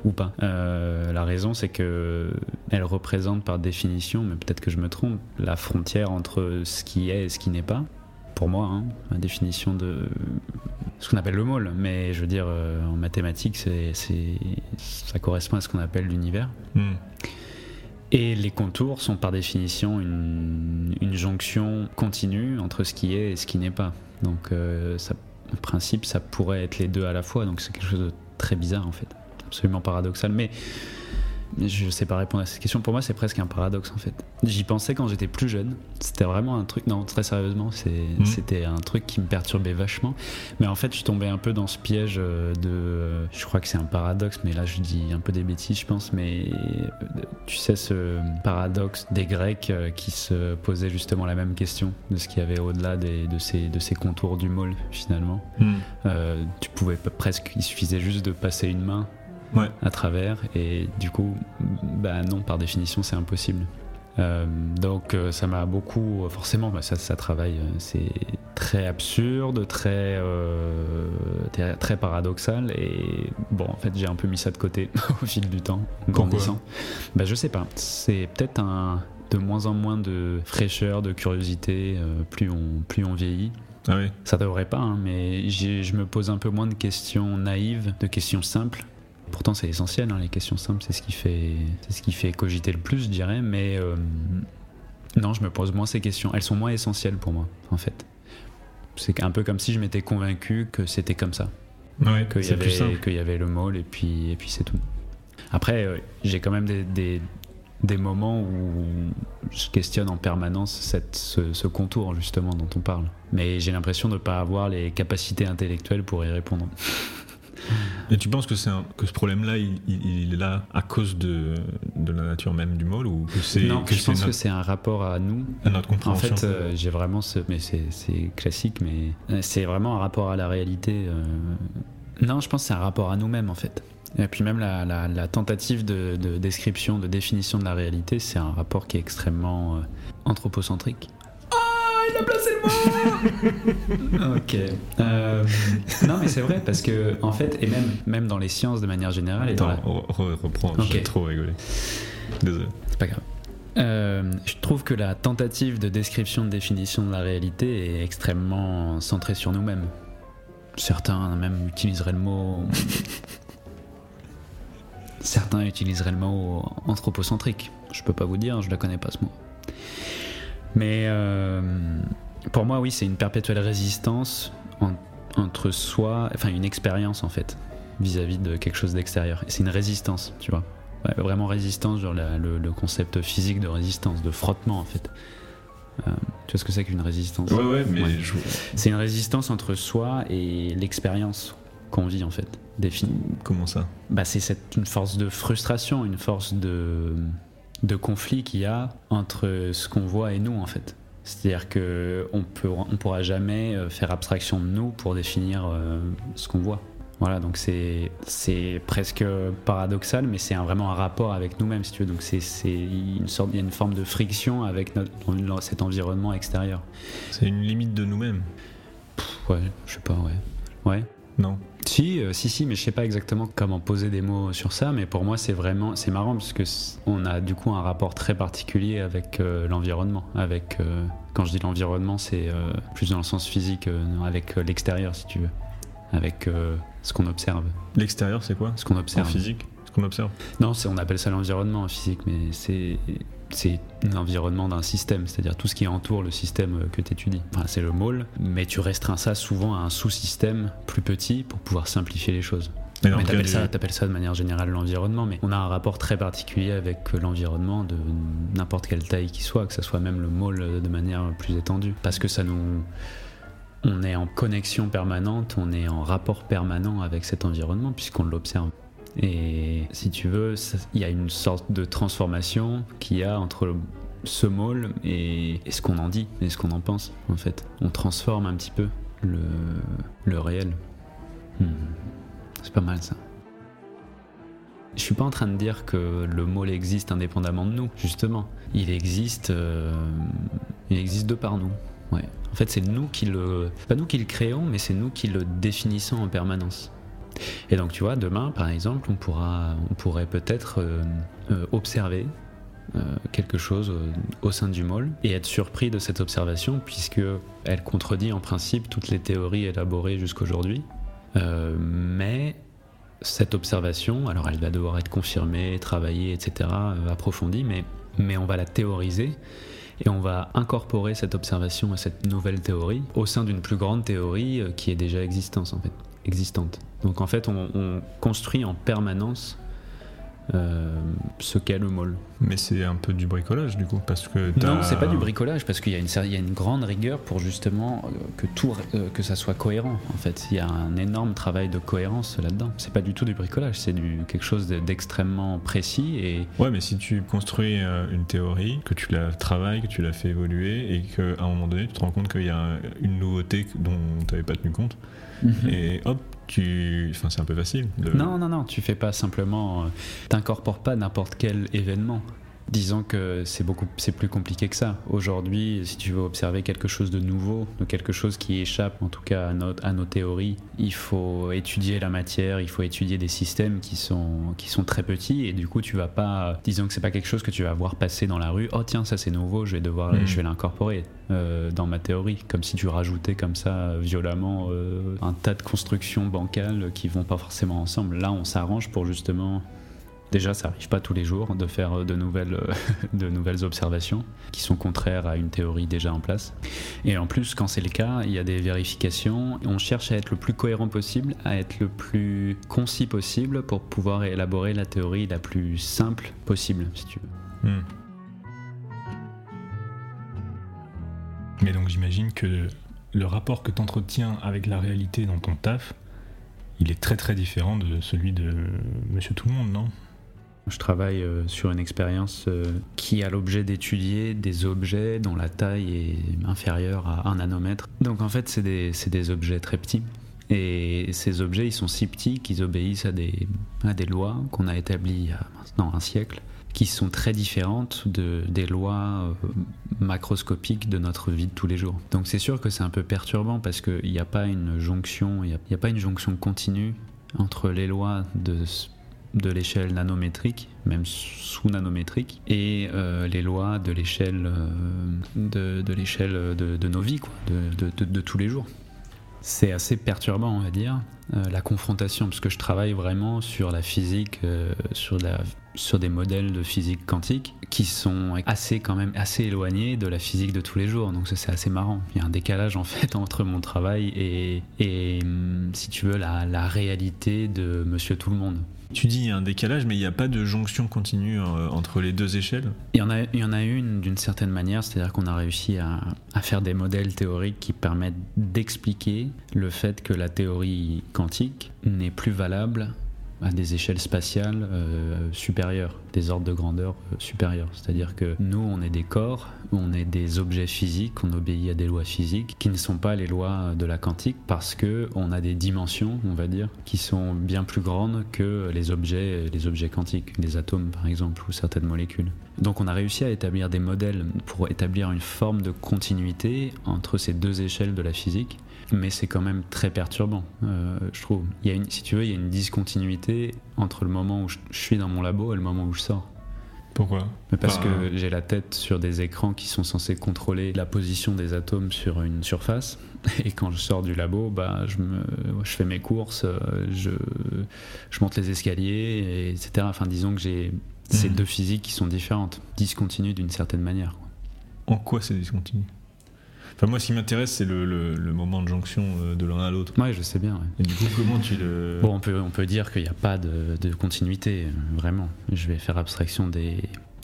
ou pas. Euh, la raison, c'est que elle représente par définition, mais peut-être que je me trompe, la frontière entre ce qui est et ce qui n'est pas. Pour moi, hein, la définition de ce qu'on appelle le môle, mais je veux dire, euh, en mathématiques, c'est, c'est- ça correspond à ce qu'on appelle l'univers. Hmm. Et les contours sont par définition une, jonction continue entre ce qui est et ce qui n'est pas. Donc, euh, ça, en principe, ça pourrait être les deux à la fois. Donc, c'est quelque chose de très bizarre en fait, absolument paradoxal. Mais je ne sais pas répondre à cette question. Pour moi, c'est presque un paradoxe en fait. J'y pensais quand j'étais plus jeune. C'était vraiment un truc. Non, très sérieusement, Mhm. c'était un truc qui me perturbait vachement. Mais en fait, je tombais un peu dans ce piège euh, de. euh, Je crois que c'est un paradoxe, mais là, je dis un peu des bêtises, je pense. Mais euh, tu sais, ce paradoxe des Grecs qui se posaient justement la même question de ce qu'il y avait au-delà de, ces, de ces contours du môle, finalement. Hmm. Euh, tu pouvais presque. Il suffisait juste de passer une main Ouais. à travers, et du coup, bah non, par définition, c'est impossible. Euh, donc euh, ça m'a beaucoup, forcément, bah, ça, ça travaille, euh, c'est très absurde, très, euh, très, paradoxal, et bon, en fait, j'ai un peu mis ça de côté au fil du temps, grandissant. Bah, je sais pas, c'est peut-être un de moins en moins de fraîcheur, de curiosité, euh, plus on, plus on vieillit. Ah oui. Ça devrait pas, hein, mais je me pose un peu moins de questions naïves, de questions simples. Pourtant, c'est essentiel, hein, les questions simples, c'est ce qui fait, c'est ce qui fait cogiter le plus, je dirais. Mais euh, non, je me pose moins ces questions. Elles sont moins essentielles pour moi, en fait. C'est un peu comme si je m'étais convaincu que c'était comme ça, Ouais, qu'il y avait, qu'il y avait le môle et puis, et puis c'est tout. Après, euh, j'ai quand même des, des, des moments où je questionne en permanence cette, ce, ce contour justement dont on parle. Mais j'ai l'impression de ne pas avoir les capacités intellectuelles pour y répondre. Et tu penses que, c'est un- que ce problème-là, il, est là à cause de, de la nature même du môle ou que c'est Non, que je pense notre, que c'est un rapport à nous. à notre En compréhension fait, euh, j'ai vraiment ce. Mais c'est classique, mais euh, c'est vraiment un rapport à la réalité. euh. Non, je pense que c'est un rapport à nous-mêmes, en fait. Et puis même la, la- la tentative de, de description, de définition de la réalité, c'est un rapport qui est extrêmement euh, anthropocentrique. Il a placé le mot Ok. Euh, non, mais c'est vrai, parce que, en fait, et même, même dans les sciences de manière générale, et dans la- re- re- reprends, Ok. j'ai trop rigolé. Désolé. c'est pas grave. Euh, je trouve que la tentative de description, de définition de la réalité est extrêmement centrée sur nous-mêmes. Certains même utiliseraient le mot. Certains utiliseraient le mot anthropocentrique. Je peux pas vous dire, je la connais pas ce mot. Mais euh, pour moi, oui, c'est une perpétuelle résistance en- entre soi, enfin une expérience en fait, vis-à-vis de quelque chose d'extérieur. C'est une résistance, tu vois. Ouais, vraiment résistance, genre la- le, le concept physique de résistance, de frottement en fait. Euh, tu vois ce que c'est qu'une résistance? Ouais, ouais, mais Ouais. je- C'est une résistance entre soi et l'expérience qu'on vit en fait. Défini. comment ça? Bah, c'est une force de frustration, une force de, de conflit qu'il y a entre ce qu'on voit et nous en fait. C'est-à-dire que on peut, on pourra jamais euh, faire abstraction de nous pour définir euh, ce qu'on voit. Voilà, donc c'est c'est presque paradoxal, mais c'est vraiment un rapport avec nous-mêmes, si tu veux. Donc c'est c'est une sorte, il y a une forme de friction avec notre, cet environnement extérieur. C'est une limite de nous-mêmes. Ouais, je sais pas, ouais. Ouais. Non Si, euh, si, si, mais je sais pas exactement comment poser des mots sur ça, mais pour moi c'est vraiment, c'est marrant parce que on a du coup un rapport très particulier avec euh, l'environnement. Avec, euh, quand je dis l'environnement, c'est plus dans le sens physique, avec l'extérieur si tu veux, avec ce qu'on observe, L'extérieur, c'est quoi? Ce qu'on En observe. physique? Ce qu'on observe? Non, on appelle ça l'environnement en physique, mais c'est c'est l'environnement d'un système, c'est-à-dire tout ce qui entoure le système euh, que tu étudies. Enfin, c'est le môle, mais tu restreins ça souvent à un sous-système plus petit pour pouvoir simplifier les choses. Mais Mais t'appelles du- ça, t'appelles ça de manière générale l'environnement, mais on a un rapport très particulier avec euh, l'environnement de n'importe quelle taille qu'il soit, que ce soit même le môle euh, de manière plus étendue. Parce que ça nous. On est en connexion permanente, on est en rapport permanent avec cet environnement puisqu'on l'observe. Et si tu veux, il y a une sorte de transformation qu'il y a entre ce môle et, ce qu'on en dit et ce qu'on en pense en fait. On transforme un petit peu le, le réel. Hmm. C'est pas mal ça. Je suis pas en train de dire que le môle existe indépendamment de nous, justement. Il existe, euh, il existe de par nous. Ouais. En fait, c'est nous qui le, pas nous qui le créons, mais c'est nous qui le définissons en permanence. Et donc tu vois, demain par exemple, on, pourra, on pourrait peut-être euh, euh, observer euh, quelque chose au sein du môle et être surpris de cette observation puisque elle contredit en principe toutes les théories élaborées jusqu'aujourd'hui. Euh, mais cette observation, alors elle va devoir être confirmée, travaillée, etc., approfondie, mais, mais on va la théoriser et on va incorporer cette observation à cette nouvelle théorie au sein d'une plus grande théorie qui est déjà existence, en fait, existante. Donc en fait, on, on construit en permanence euh, ce qu'est le môle. Mais c'est un peu du bricolage du coup, parce que Non, c'est pas du bricolage parce qu'il y, a une série- il y a une grande rigueur pour justement euh, que tout, euh, que ça soit cohérent. En fait, il y a un énorme travail de cohérence là-dedans. C'est pas du tout du bricolage, c'est du quelque chose de- d'extrêmement précis et Ouais, mais si tu construis une théorie, que tu la travailles, que tu la fais évoluer, et qu'à un moment donné, tu te rends compte qu'il y a une nouveauté dont tu n'avais pas tenu compte, et hop, c'est un peu facile. Non, non, non, tu fais pas simplement. euh, T'incorpores pas n'importe quel événement. Disons que c'est beaucoup, c'est plus compliqué que ça. Aujourd'hui, si tu veux observer quelque chose de nouveau, de quelque chose qui échappe, en tout cas à, notre- à nos théories, il faut étudier la matière, il faut étudier des systèmes qui sont, qui sont très petits, et du coup, tu vas pas, disons que c'est pas quelque chose que tu vas voir passer dans la rue. Oh tiens, ça c'est nouveau, je vais devoir, Mhm. je vais l'incorporer euh, dans ma théorie, comme si tu rajoutais comme ça euh, violemment euh, un tas de constructions bancales qui vont pas forcément ensemble. Là, on s'arrange pour justement. Déjà, ça arrive pas tous les jours de faire de nouvelles, euh, de nouvelles observations qui sont contraires à une théorie déjà en place. Et en plus, quand c'est le cas, il y a des vérifications. On cherche à être le plus cohérent possible, à être le plus concis possible pour pouvoir élaborer la théorie la plus simple possible, si tu veux. Hmm. Mais donc j'imagine que le rapport que tu entretiens avec la réalité dans ton taf, il est très très différent de celui de Monsieur Tout le Monde, non? Je travaille euh, sur une expérience euh, qui a l'objet d'étudier des objets dont la taille est inférieure à un nanomètre. Donc en fait, c'est des, objets très petits. Et ces objets, ils sont si petits qu'ils obéissent à des, lois qu'on a établies il y a maintenant un siècle, qui sont très différentes de, des lois euh, macroscopiques de notre vie de tous les jours. Donc c'est sûr que c'est un peu perturbant parce qu'il n'y a pas une jonction, il n'y a pas une jonction continue entre les lois de de l'échelle nanométrique, même sous-nanométrique, et euh, les lois de l'échelle euh, de, l'échelle de, nos vies, de, de- tous les jours. C'est assez perturbant, on va dire, euh, la confrontation, parce que je travaille vraiment sur la physique, sur, la, sur des modèles de physique quantique qui sont assez quand même assez éloignés de la physique de tous les jours. Donc c'est assez marrant. Il y a un décalage en fait entre mon travail et, et hum, si tu veux, la, la réalité de Monsieur Tout le Monde. Tu dis il y a un décalage, mais il n'y a pas de jonction continue euh, entre les deux échelles? Il y en a, il en a une d'une certaine manière, c'est-à-dire qu'on a réussi à faire des modèles théoriques qui permettent d'expliquer le fait que la théorie quantique n'est plus valable à des échelles spatiales euh, supérieures, des ordres de grandeur euh, supérieurs. C'est-à-dire que nous, on est des corps, on est des objets physiques, on obéit à des lois physiques qui ne sont pas les lois de la quantique parce que on a des dimensions, on va dire, qui sont bien plus grandes que les objets, les objets quantiques, les atomes par exemple ou certaines molécules. Donc on a réussi à établir des modèles pour établir une forme de continuité entre ces deux échelles de la physique mais c'est quand même très perturbant, euh, je trouve. Il y a une, si tu veux, il y a une discontinuité entre le moment où je, je suis dans mon labo et le moment où je sors. Pourquoi? Parce que j'ai la tête sur des écrans qui sont censés contrôler la position des atomes sur une surface. Et quand je sors du labo, bah, je, me, je fais mes courses, euh, je, je monte les escaliers, et etc. Enfin, disons que j'ai ces Mhm. deux physiques qui sont différentes, discontinues d'une certaine manière. En quoi c'est discontinu? Enfin, moi, ce qui m'intéresse, c'est le, le- le moment de jonction euh, de l'un à l'autre. Ouais, je sais bien. ouais. Et du coup, comment tu le. Bon, on peut, on peut dire qu'il n'y a pas de, de continuité, euh, vraiment. Je vais faire abstraction des,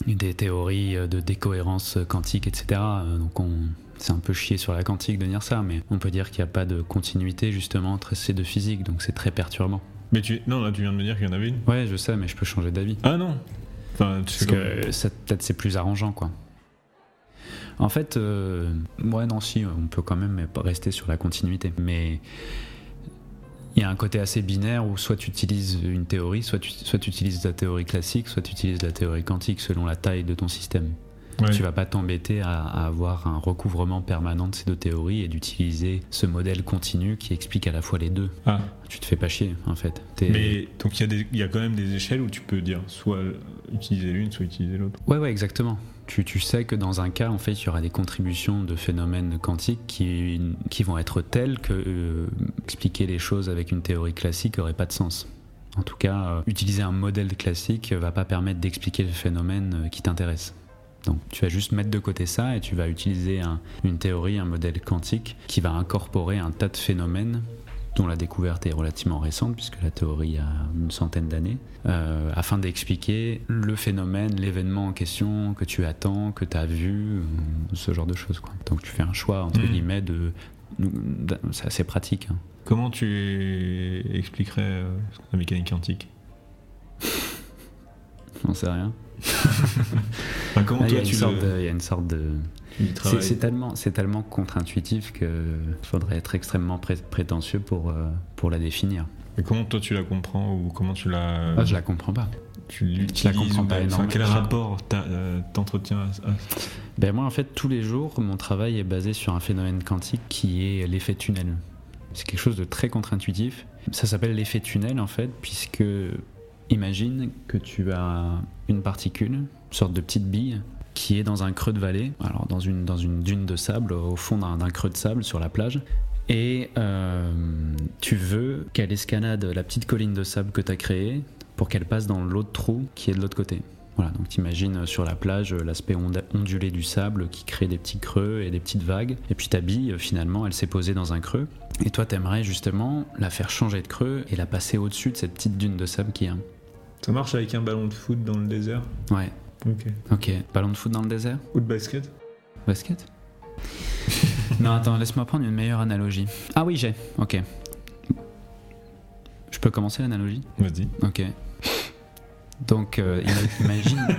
des théories euh, de décohérence quantique, etc. Euh, Donc, on, c'est un peu chier sur la quantique de dire ça, mais on peut dire qu'il n'y a pas de continuité justement entre ces deux physiques, donc c'est très perturbant. Mais tu. Non, là, tu viens de me dire qu'il y en avait une. Ouais, je sais, mais je peux changer d'avis. Ah non Enfin, tu sais Parce que ça, peut-être c'est plus arrangeant, quoi. En fait, euh, ouais, non, si, on peut quand même rester sur la continuité. Mais il y a un côté assez binaire où soit tu utilises une théorie, soit tu, soit utilises la théorie classique, soit tu utilises la théorie quantique selon la taille de ton système. Ouais. Tu vas pas t'embêter à, à avoir un recouvrement permanent de ces deux théories et d'utiliser ce modèle continu qui explique à la fois les deux. Ah, Tu te fais pas chier en fait. Mais donc il y, y a quand même des échelles où tu peux dire soit utiliser l'une, soit utiliser l'autre. Ouais, ouais, exactement. Tu, sais que dans un cas, en fait, il y aura des contributions de phénomènes quantiques qui, qui vont être telles que euh, expliquer les choses avec une théorie classique n'aurait pas de sens. En tout cas, euh, utiliser un modèle classique va pas permettre d'expliquer le phénomène euh, qui t'intéresse. Donc tu vas juste mettre de côté ça et tu vas utiliser un- une théorie, un modèle quantique qui va incorporer un tas de phénomènes dont la découverte est relativement récente, puisque la théorie a une centaine d'années, euh, afin d'expliquer le phénomène, l'événement en question que tu attends, que tu as vu, euh, ce genre de choses. Quoi. Donc tu fais un choix, entre Mhm. guillemets, de... de- C'est assez pratique. hein. Comment tu expliquerais euh, la mécanique quantique J'en sais rien. Enfin, Comment Ah, Il y, le- y a une sorte de... C'est tellement, c'est tellement contre-intuitif qu'il faudrait être extrêmement pré- prétentieux pour, euh, pour la définir. Et comment toi tu la comprends ou comment tu la, Ah, je la comprends pas. tu je la l'utilises comprends pas énormément. Quel rapport euh, t'entretiens à- à- Ben moi, en fait, tous les jours, mon travail est basé sur un phénomène quantique qui est l'effet tunnel. C'est quelque chose de très contre-intuitif. Ça s'appelle l'effet tunnel, en fait, puisque imagine que tu as une particule, une sorte de petite bille, qui est dans un creux de vallée, alors dans une, dans une dune de sable, au fond d'un creux de sable sur la plage. Et euh, tu veux qu'elle escalade la petite colline de sable que tu as créée pour qu'elle passe dans l'autre trou qui est de l'autre côté. Voilà, donc t'imagines sur la plage euh, l'aspect ondulé du sable qui crée des petits creux et des petites vagues. Et puis ta bille, euh, finalement, elle s'est posée dans un creux. Et toi, t'aimerais justement la faire changer de creux et la passer au-dessus de cette petite dune de sable qui est. Ça marche avec un ballon de foot dans le désert? Ouais, Ok. ok. Ballon de foot dans le désert Ou de basket Basket Non, attends, laisse-moi prendre une meilleure analogie. Ah oui, j'ai. Ok. Je peux commencer l'analogie? Vas-y. Ok. Donc, euh, ima- imagine.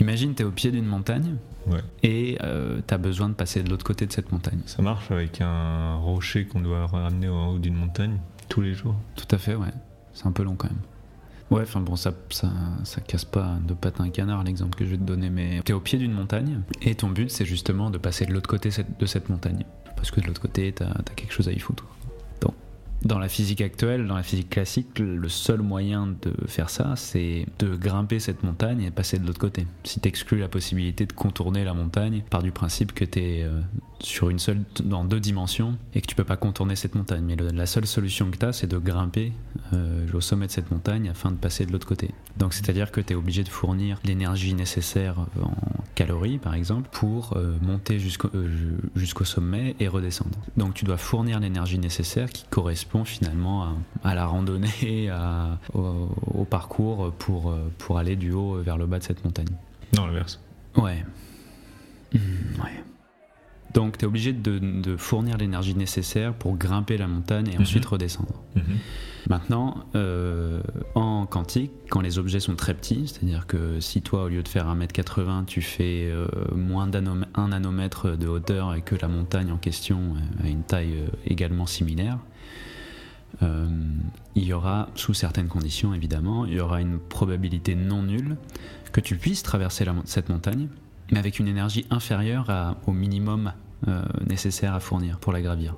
imagine, t'es au pied d'une montagne. Ouais. Et euh, t'as besoin de passer de l'autre côté de cette montagne. Ça marche avec un rocher qu'on doit ramener au haut d'une montagne tous les jours? Tout à fait, ouais. C'est un peu long quand même. Ouais, enfin bon, ça, ça, ça casse pas de pattes un canard l'exemple que je vais te donner, mais t'es au pied d'une montagne et ton but c'est justement de passer de l'autre côté de cette montagne. Parce que de l'autre côté, t'as as quelque chose à y foutre. Donc, dans la physique actuelle, dans la physique classique, le seul moyen de faire ça, c'est de grimper cette montagne et passer de l'autre côté. Si t'exclus la possibilité de contourner la montagne, par du principe que t'es euh, sur une seule, dans deux dimensions et que tu peux pas contourner cette montagne. Mais le- la seule solution que t'as, c'est de grimper euh, au sommet de cette montagne afin de passer de l'autre côté. Donc c'est-à-dire que tu es obligé de fournir l'énergie nécessaire en calories par exemple pour euh, monter jusqu'au euh, ju- jusqu'au sommet et redescendre. Donc tu dois fournir l'énergie nécessaire qui correspond finalement à, à la randonnée, à- au, au parcours pour, pour aller du haut vers le bas de cette montagne. Non, l'inverse. Ouais. Hmm, ouais. Donc tu es obligé de, de fournir l'énergie nécessaire pour grimper la montagne et Mhm. ensuite redescendre. Mhm. Maintenant, euh, en quantique, quand les objets sont très petits, c'est-à-dire que si toi, au lieu de faire 1m80, tu fais euh, moins d'un nanomètre de hauteur et que la montagne en question euh, a une taille également similaire, euh, il y aura, sous certaines conditions évidemment, il y aura une probabilité non nulle que tu puisses traverser la cette montagne, mais avec une énergie inférieure à- au minimum euh, nécessaire à fournir pour la gravir.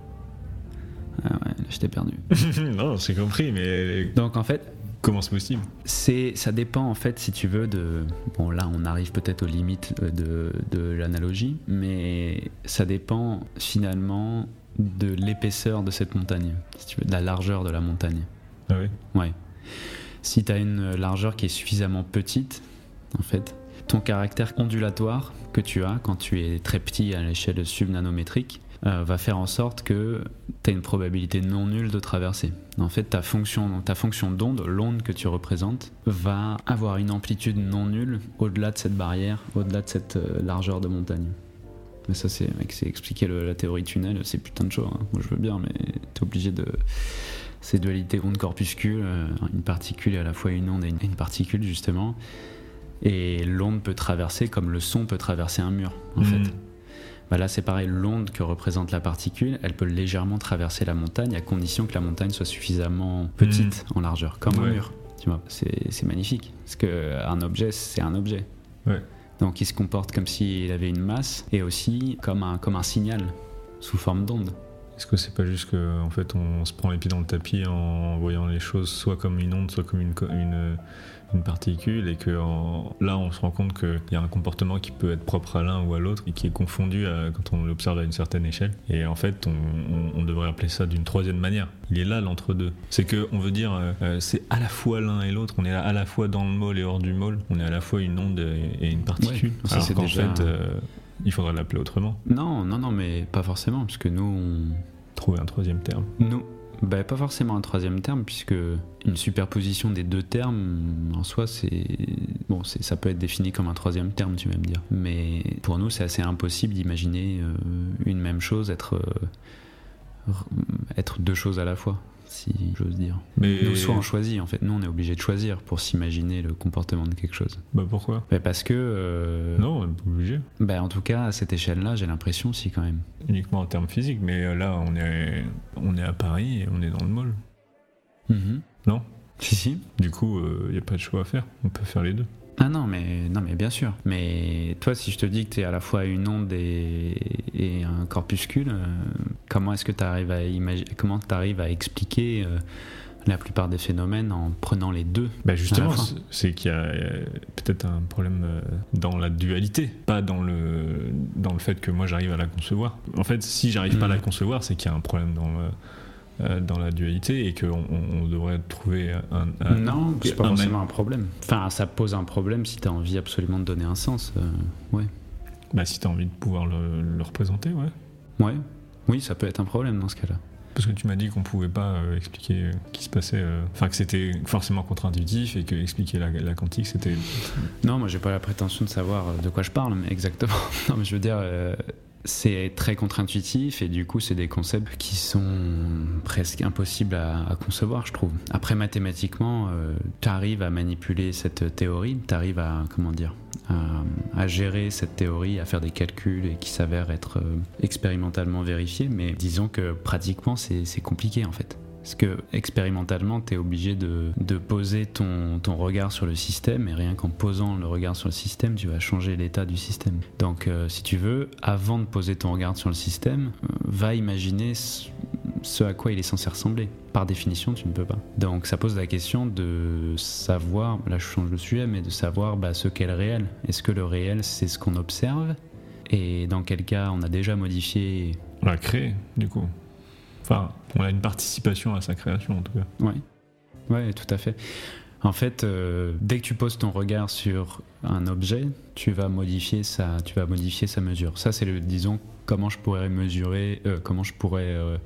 Ah ouais, là je t'ai perdu. non, j'ai compris, mais Donc en fait, comment c'est possible? c'est, ça dépend en fait, si tu veux, de. Bon, là, on arrive peut-être aux limites de, de l'analogie, mais ça dépend finalement de l'épaisseur de cette montagne, si tu veux, de la largeur de la montagne. Ah oui Ouais. Si tu as une largeur qui est suffisamment petite, en fait, ton caractère ondulatoire que tu as quand tu es très petit à l'échelle subnanométrique euh, va faire en sorte que tu as une probabilité non nulle de traverser. En fait, ta fonction, ta fonction d'onde, l'onde que tu représentes, va avoir une amplitude non nulle au-delà de cette barrière, au-delà de cette euh, largeur de montagne. Mais ça, c'est expliquer la théorie tunnel, c'est putain de chaud. hein. Moi, je veux bien, mais t'es obligé de ces dualités onde-corpuscule, euh, une particule est à la fois une onde et une particule justement. Et l'onde peut traverser comme le son peut traverser un mur en Mhm. fait. Bah là c'est pareil, l'onde que représente la particule, elle peut légèrement traverser la montagne à condition que la montagne soit suffisamment petite en largeur, comme un mur. Tu vois, c'est c'est magnifique. Parce qu'un objet, c'est un objet. Ouais. Donc il se comporte comme s'il avait une masse et aussi comme un, comme un signal sous forme d'onde. Est-ce que c'est pas juste que en fait on se prend les pieds dans le tapis en voyant les choses soit comme une onde, soit comme une, une, une particule et que en- là on se rend compte qu'il y a un comportement qui peut être propre à l'un ou à l'autre et qui est confondu à- quand on l'observe à une certaine échelle et en fait on, on- on devrait appeler ça d'une troisième manière. Il est là l'entre-deux. C'est que on veut dire euh, euh, c'est à la fois l'un et l'autre, on est à la fois dans le môle et hors du môle, on est à la fois une onde et, et une particule. Ouais, ça, Alors c'est qu'en déjà- fait euh, il faudrait l'appeler autrement, Non, non, non, mais pas forcément, puisque nous, on, trouver un troisième terme. Nous, bah, pas forcément un troisième terme, puisque une superposition des deux termes, en soi, c'est bon, ça peut être défini comme un troisième terme, tu vas me dire. Mais pour nous, c'est assez impossible d'imaginer euh, une même chose être euh, être deux choses à la fois, si j'ose dire. Mais Nous, soit on choisit, en fait, nous, on est obligé de choisir pour s'imaginer le comportement de quelque chose. bah pourquoi? Bah, parce que, euh, Non, on n'est pas obligé. bah, en tout cas, à cette échelle-là, j'ai l'impression, si quand même. uniquement en termes physiques, mais euh, là on est, on est à Paris et on est dans le mall. Mhm. Non? Si, si. Du coup, il n'y a pas de choix à faire, on peut faire les deux. Ah non, mais, non, mais bien sûr. Mais toi, si je te dis que tu es à la fois une onde et, et un corpuscule, euh, comment est-ce que tu arrives à imaginer, comment tu arrives à expliquer euh, la plupart des phénomènes en prenant les deux Bah justement, c'est- qu'il y a euh, peut-être un problème dans la dualité, pas dans le, dans le fait que moi j'arrive à la concevoir. En fait, si j'arrive pas à la Mhm. concevoir, c'est qu'il y a un problème dans, le- dans la dualité et qu'on on, devrait trouver un... un- Non, c'est pas un forcément un problème. Enfin, ça pose un problème si tu as envie absolument de donner un sens. euh, ouais. Bah si tu as envie de pouvoir le, le représenter, ouais. Ouais. Oui, ça peut être un problème dans ce cas-là. Parce que tu m'as dit qu'on pouvait pas euh, expliquer euh, ce qui se passait, euh, enfin que c'était forcément contre-intuitif et que expliquer la, la quantique c'était. Non, moi j'ai pas la prétention de savoir euh, de quoi je parle, mais exactement. Non, mais je veux dire, euh, c'est très contre-intuitif et du coup, c'est des concepts qui sont presque impossibles à, concevoir, je trouve. Après, mathématiquement, tu arrives à manipuler cette théorie, tu arrives à, comment dire, à, gérer cette théorie, à faire des calculs et qui s'avèrent être euh, expérimentalement vérifiés, mais disons que pratiquement, c'est compliqué en fait. Parce que expérimentalement, tu es obligé de, poser ton, regard sur le système, et rien qu'en posant le regard sur le système, tu vas changer l'état du système. Donc, euh, si tu veux, avant de poser ton regard sur le système, euh, va imaginer ce, à quoi il est censé ressembler. Par définition, tu ne peux pas. Donc, ça pose la question de savoir, là je change de sujet, mais de savoir bah, ce qu'est le réel. Est-ce que le réel, c'est ce qu'on observe? Et dans quel cas on a déjà modifié On l'a créé, du coup. Enfin, on a une participation à sa création en tout cas. Ouais, ouais, tout à fait. En fait, euh, dès que tu poses ton regard sur un objet, tu vas modifier sa, tu vas modifier sa mesure. Ça, c'est le, disons, comment je pourrais mesurer, euh, comment je pourrais euh,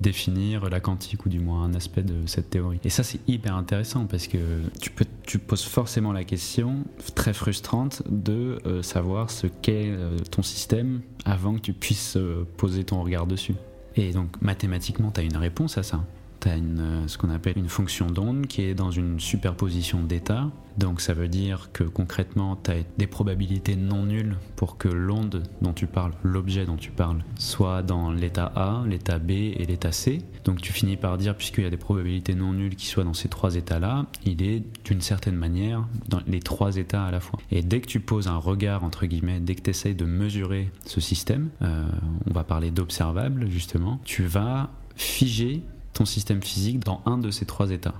définir la quantique ou du moins un aspect de cette théorie. Et ça, c'est hyper intéressant parce que tu peux, tu poses forcément la question très frustrante de savoir ce qu'est ton système avant que tu puisses poser ton regard dessus. Et donc mathématiquement, tu as une réponse à ça. Tu as une, euh, ce qu'on appelle une fonction d'onde qui est dans une superposition d'états. Donc ça veut dire que concrètement, tu as des probabilités non nulles pour que l'onde dont tu parles, l'objet dont tu parles, soit dans l'état A, l'état B et l'état C. Donc tu finis par dire, puisqu'il y a des probabilités non nulles qui soient dans ces trois états-là, il est d'une certaine manière dans les trois états à la fois. Et dès que tu poses un regard, entre guillemets, dès que tu essayes de mesurer ce système, euh, on va parler d'observable justement, tu vas figer ton système physique dans un de ces trois états.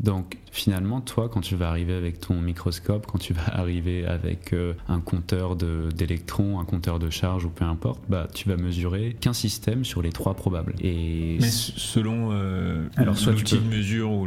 Donc finalement, toi, quand tu vas arriver avec ton microscope, quand tu vas arriver avec euh, un compteur d'électrons, un compteur de charge ou peu importe, bah, tu vas mesurer qu'un système sur les trois probables. Et Mais selon euh, l'outil peux- de mesure ou,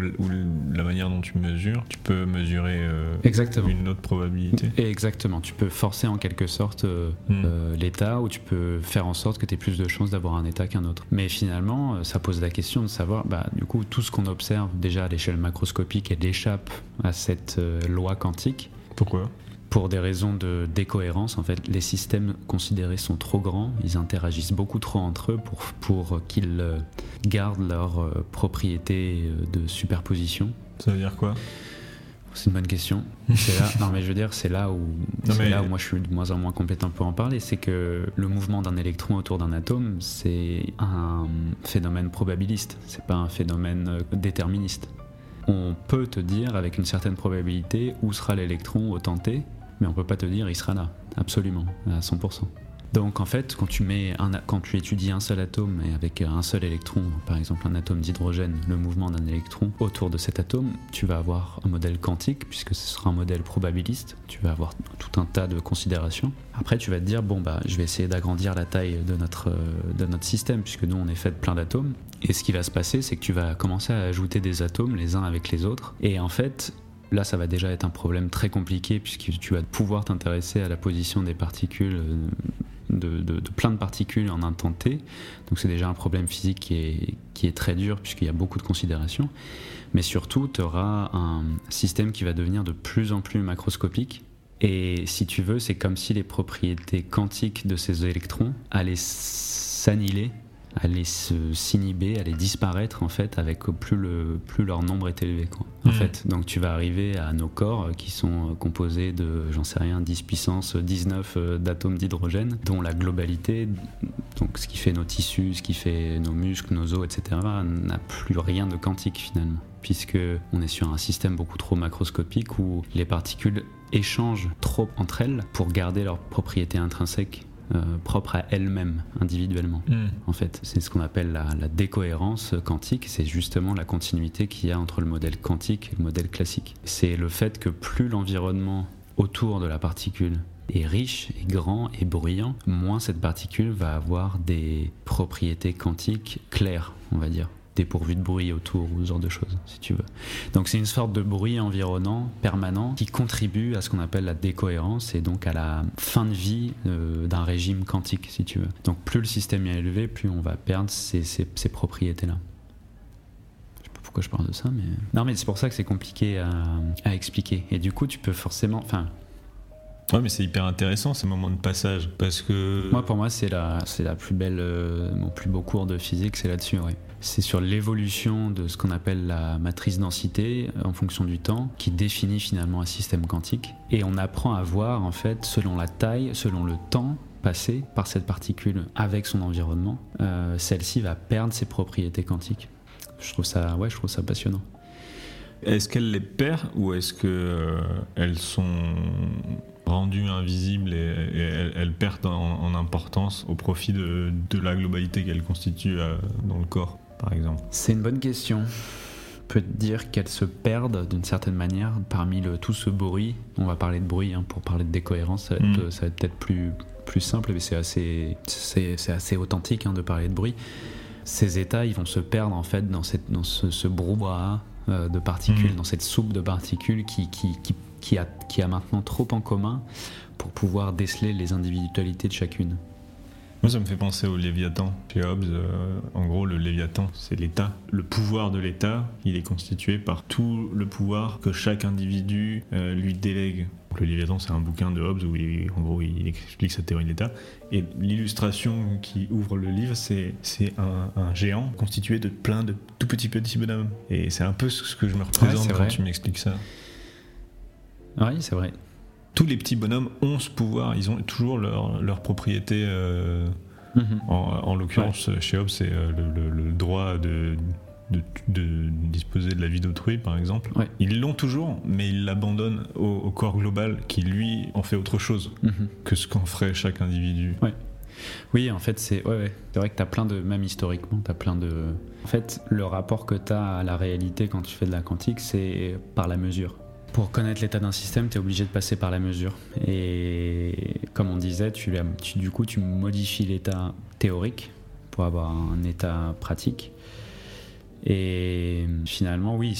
la manière dont tu mesures, tu peux mesurer euh, exactement. une autre probabilité. Et exactement, tu peux forcer en quelque sorte euh, Hmm. l'état ou tu peux faire en sorte que tu aies plus de chances d'avoir un état qu'un autre. Mais finalement, ça pose la question de savoir, bah, du coup, tout ce qu'on observe déjà à l'échelle macroscopique, elle échappe à cette euh, loi quantique. Pourquoi? Pour des raisons de décohérence, en fait, les systèmes considérés sont trop grands, ils interagissent beaucoup trop entre eux pour, pour qu'ils euh, gardent leur euh, propriété de superposition. Ça veut dire quoi? C'est une bonne question. C'est là, non mais je veux dire, c'est là où, mais- là où moi je suis de moins en moins compétent pour en parler. C'est que le mouvement d'un électron autour d'un atome, c'est un phénomène probabiliste. C'est pas un phénomène déterministe. On peut te dire avec une certaine probabilité où sera l'électron au temps t, mais on peut pas te dire il sera là, absolument, à 100%. Donc en fait, quand tu, mets un, quand tu étudies un seul atome et avec un seul électron, par exemple un atome d'hydrogène, le mouvement d'un électron autour de cet atome, tu vas avoir un modèle quantique, puisque ce sera un modèle probabiliste, tu vas avoir tout un tas de considérations. Après, tu vas te dire, bon, bah, je vais essayer d'agrandir la taille de notre, euh, de notre système, puisque nous, on est fait de plein d'atomes. Et ce qui va se passer, c'est que tu vas commencer à ajouter des atomes les uns avec les autres. Et en fait, Là, ça va déjà être un problème très compliqué puisque tu vas pouvoir t'intéresser à la position des particules de, plein de particules en un temps t. Donc c'est déjà un problème physique qui est, qui est très dur puisqu'il y a beaucoup de considérations. Mais surtout, tu auras un système qui va devenir de plus en plus macroscopique. Et si tu veux, c'est comme si les propriétés quantiques de ces électrons allaient s'annihiler allaient s'inhiber, allaient disparaître en fait avec plus, le, plus leur nombre est élevé. Quoi, en hmm. fait. Donc tu vas arriver à nos corps euh, qui sont euh, composés de, j'en sais rien, 10 puissance 19 euh, d'atomes d'hydrogène, dont la globalité, donc ce qui fait nos tissus, ce qui fait nos muscles, nos os, etc., n'a plus rien de quantique finalement puisque on est sur un système beaucoup trop macroscopique où les particules échangent trop entre elles pour garder leurs propriétés intrinsèques euh, propre à elle-même individuellement. Hmm. En fait, c'est ce qu'on appelle la, décohérence quantique. C'est justement la continuité qu'il y a entre le modèle quantique et le modèle classique. C'est le fait que plus l'environnement autour de la particule est riche et grand et bruyant, moins cette particule va avoir des propriétés quantiques claires, on va dire dépourvu de bruit autour ou ce genre de choses, si tu veux. Donc c'est une sorte de bruit environnant permanent qui contribue à ce qu'on appelle la décohérence et donc à la fin de vie euh, d'un régime quantique, si tu veux. Donc plus le système est élevé, plus on va perdre ces, ces, propriétés-là. Sais pas pourquoi je parle de ça, mais... Non mais c'est pour ça que c'est compliqué à, à expliquer. Et du coup tu peux forcément... Enfin, Ouais, mais c'est hyper intéressant ces moments de passage parce que. Moi, pour moi, c'est la, c'est la plus belle, euh, mon plus beau cours de physique, c'est là-dessus, ouais c'est sur l'évolution de ce qu'on appelle la matrice densité euh, en fonction du temps, qui définit finalement un système quantique. Et on apprend à voir, en fait, selon la taille, selon le temps passé par cette particule avec son environnement, euh, celle-ci va perdre ses propriétés quantiques. Je trouve ça, ouais, je trouve ça passionnant. Est-ce qu'elle les perd ou est-ce qu'elles euh, sont rendues invisibles et, elles, perdent en, importance au profit de, la globalité qu'elles constituent dans le corps exemple C'est une bonne question. On peut dire qu'elles se perdent d'une certaine manière parmi le, tout ce bruit. On va parler de bruit hein, pour parler de décohérence, ça va être, mm. peut-être plus, plus simple, mais c'est assez, c'est, assez authentique hein, de parler de bruit. Ces états, ils vont se perdre en fait dans, cette, dans ce, ce brouhaha euh, de particules, mm. dans cette soupe de particules qui, qui, qui, qui, a, qui a maintenant trop en commun pour pouvoir déceler les individualités de chacune. Moi, ça me fait penser au Léviathan. Chez Hobbes, euh, en gros, le Léviathan, c'est l'État. Le pouvoir de l'État, il est constitué par tout le pouvoir que chaque individu euh, lui délègue. Le Léviathan, c'est un bouquin de Hobbes où, il, en gros, il explique sa théorie de l'État. Et l'illustration qui ouvre le livre, c'est un, géant constitué de plein de tout petits petits bonhommes. Et c'est un peu ce que je me représente quand tu m'expliques ça. Oui, c'est vrai tous les petits bonhommes ont ce pouvoir, ils ont toujours leur, leur propriété. Euh, mhm. En, l'occurrence, chez Hobbes, c'est euh, le, droit de, de, disposer de la vie d'autrui, par exemple. Ils l'ont toujours, mais ils l'abandonnent au, corps global qui, lui, en fait autre chose mhm. que ce qu'en ferait chaque individu. Oui, en fait, c'est ouais, vrai que tu as plein de, même historiquement, tu as plein de... En fait, le rapport que tu as à la réalité quand tu fais de la quantique, c'est par la mesure. Pour connaître l'état d'un système, tu es obligé de passer par la mesure. Et comme on disait, tu, du coup, tu modifies l'état théorique pour avoir un état pratique. Et finalement, oui,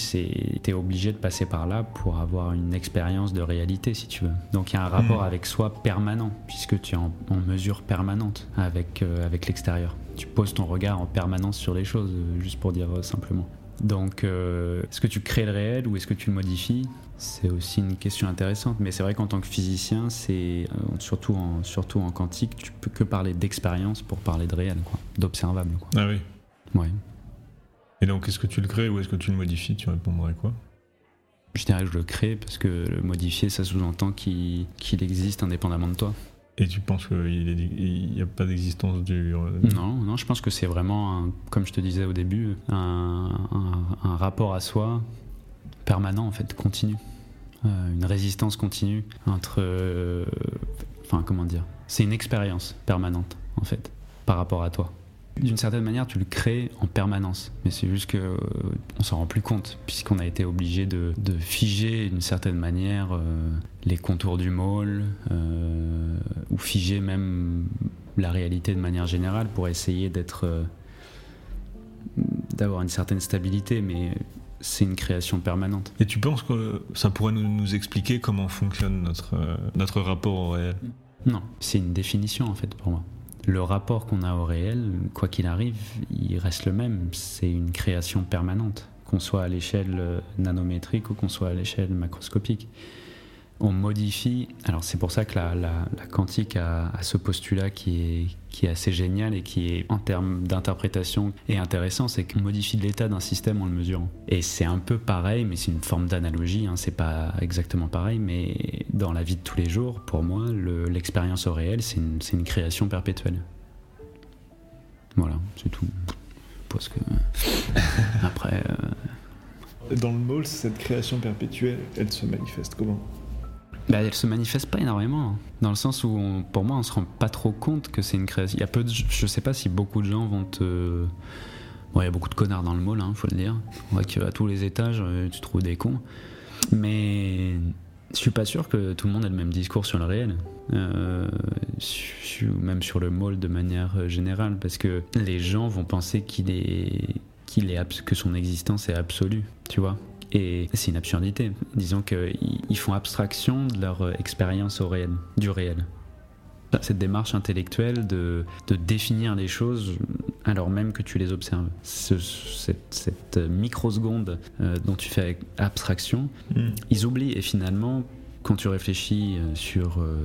tu es obligé de passer par là pour avoir une expérience de réalité, si tu veux. Donc il y a un rapport hmm. avec soi permanent, puisque tu es en, mesure permanente avec, euh, avec l'extérieur. Tu poses ton regard en permanence sur les choses, juste pour dire euh, simplement. Donc, euh, est-ce que tu crées le réel ou est-ce que tu le modifies? C'est aussi une question intéressante. Mais c'est vrai qu'en tant que physicien, c'est euh, surtout, en, surtout en quantique, tu peux que parler d'expérience pour parler de réel, d'observable. Ah oui. Ouais. Et donc, est-ce que tu le crées ou est-ce que tu le modifies? Tu répondrais quoi? Je dirais que je le crée parce que le modifier, ça sous-entend qu'il existe indépendamment de toi. Et tu penses qu'il n'y a pas d'existence du... Euh, non, non, je pense que c'est vraiment, comme je te disais au début, un, rapport à soi permanent, en fait, continu. euh, une résistance continue entre. euh, Enfin, comment dire C'est une expérience permanente, en fait, par rapport à toi. D'une certaine manière, tu le crées en permanence, mais c'est juste que euh, on s'en rend plus compte, puisqu'on a été obligé de, de figer d'une certaine manière les contours du môle, ou figer même la réalité de manière générale pour essayer d'être, d'avoir une certaine stabilité, mais c'est une création permanente. Et tu penses que ça pourrait nous, nous expliquer comment fonctionne notre, euh, notre rapport au réel? Non, c'est une définition en fait pour moi. Le rapport qu'on a au réel, quoi qu'il arrive, il reste le même. C'est une création permanente, qu'on soit à l'échelle euh, nanométrique ou qu'on soit à l'échelle macroscopique. On modifie. Alors c'est pour ça que la, la- la quantique a, a ce postulat qui est, qui est assez génial et qui est en termes d'interprétation est intéressant, c'est qu'on modifie l'état d'un système en le mesurant. Et c'est un peu pareil, mais c'est une forme d'analogie. Hein, c'est pas exactement pareil, mais dans la vie de tous les jours, pour moi, le- l'expérience au réel, c'est une, création perpétuelle. Voilà, c'est tout. Parce que après, euh, Dans le môle, cette création perpétuelle, elle se manifeste comment? Bah, elle se manifeste pas énormément, hein. dans le sens où, pour moi, on se rend pas trop compte que c'est une création. Il y a peu de, je sais pas si beaucoup de gens vont te. Bon, il y a beaucoup de connards dans le mall, hein, faut le dire. On voit qu'à tous les étages, euh, tu trouves des cons. Mais je suis pas sûr que tout le monde ait le même discours sur le réel. Euh, même sur le mall de manière euh, générale, parce que les gens vont penser qu'il est, qu'il est que son existence est absolue, tu vois. Et c'est une absurdité. Disons qu'ils ils font abstraction de leur euh, expérience au réel, du réel. Cette démarche intellectuelle de, de définir les choses alors même que tu les observes. Ce- cette, cette microseconde euh, dont tu fais abstraction, ils oublient et finalement quand tu réfléchis euh, sur euh,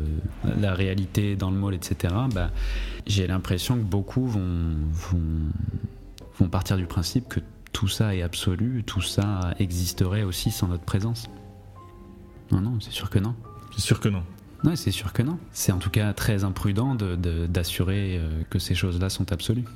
la réalité dans le mall, etc., bah, j'ai l'impression que beaucoup vont, vont, vont partir du principe que tout ça est absolu, tout ça existerait aussi sans notre présence. Non, non, c'est sûr que non. C'est sûr que non. Non, c'est sûr que non. C'est en tout cas très imprudent de- de- d'assurer euh, que ces choses-là sont absolues.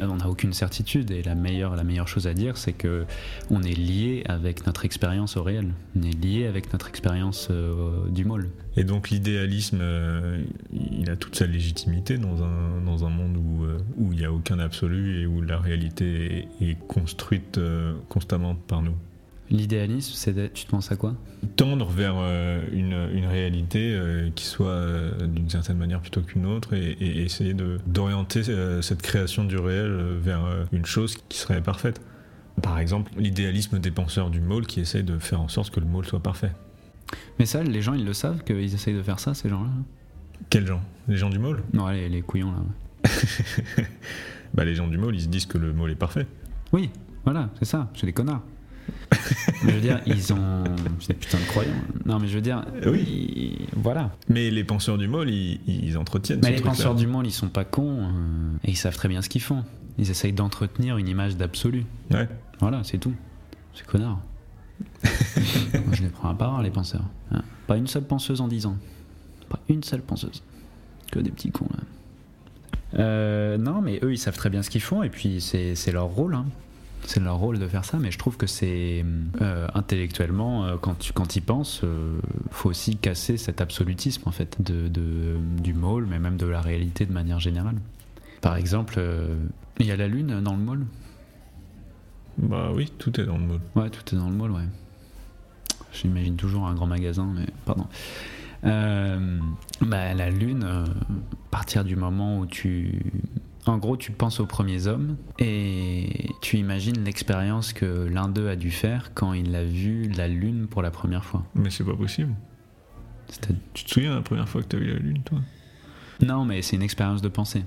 On n'a aucune certitude et la meilleure, chose à dire, c'est que on est lié avec notre expérience au réel. On est lié avec notre expérience euh, du môle. Et donc l'idéalisme, euh, il a toute sa légitimité dans un, monde où euh, il n'y a aucun absolu et où la réalité est, construite constamment par nous. L'idéalisme, c'est tu te penses à quoi? Tendre vers euh, une, une réalité euh, qui soit euh, d'une certaine manière plutôt qu'une autre et, et essayer de- d'orienter cette création du réel vers une chose qui serait parfaite. Par exemple, l'idéalisme des penseurs du môle qui essayent de faire en sorte que le môle soit parfait. Mais ça, les gens, ils le savent qu'ils essayent de faire ça, ces gens-là Quels gens? Les gens du môle? Non, les, les couillons, là. ouais. Bah les gens du môle, ils se disent que le môle est parfait. Oui, voilà, c'est ça, c'est des connards. Mais je veux dire, ils ont. C'est des putains de croyants. Non, mais je veux dire. Oui. ils- Voilà. Mais les penseurs du môle, ils, ils entretiennent Mais les penseurs du monde, ils sont pas cons. euh, et ils savent très bien ce qu'ils font. Ils essayent d'entretenir une image d'absolu. Ouais. Voilà, c'est tout. C'est connard. Moi, je les prends à part, les penseurs. hein. Pas une seule penseuse en 10 ans. Pas une seule penseuse. Que des petits cons, là. Euh, non, mais eux, ils savent très bien ce qu'ils font, et puis c'est c'est leur rôle. hein. C'est leur rôle de faire ça, mais je trouve que c'est euh, intellectuellement, euh, quand tu quand y penses, euh, faut aussi casser cet absolutisme en fait de, de- du môle, mais même de la réalité de manière générale. Par exemple, il y a la lune dans le môle. Bah oui, tout est dans le môle. Ouais, tout est dans le mall, ouais. J'imagine toujours un grand magasin, mais pardon. Bah, la Lune, à partir du moment où tu. En gros, tu penses aux premiers hommes et tu imagines l'expérience que l'un d'eux a dû faire quand il a vu la Lune pour la première fois. Mais c'est pas possible. Tu te souviens la première fois que t'as vu la lune, toi? Non, mais c'est une expérience de pensée.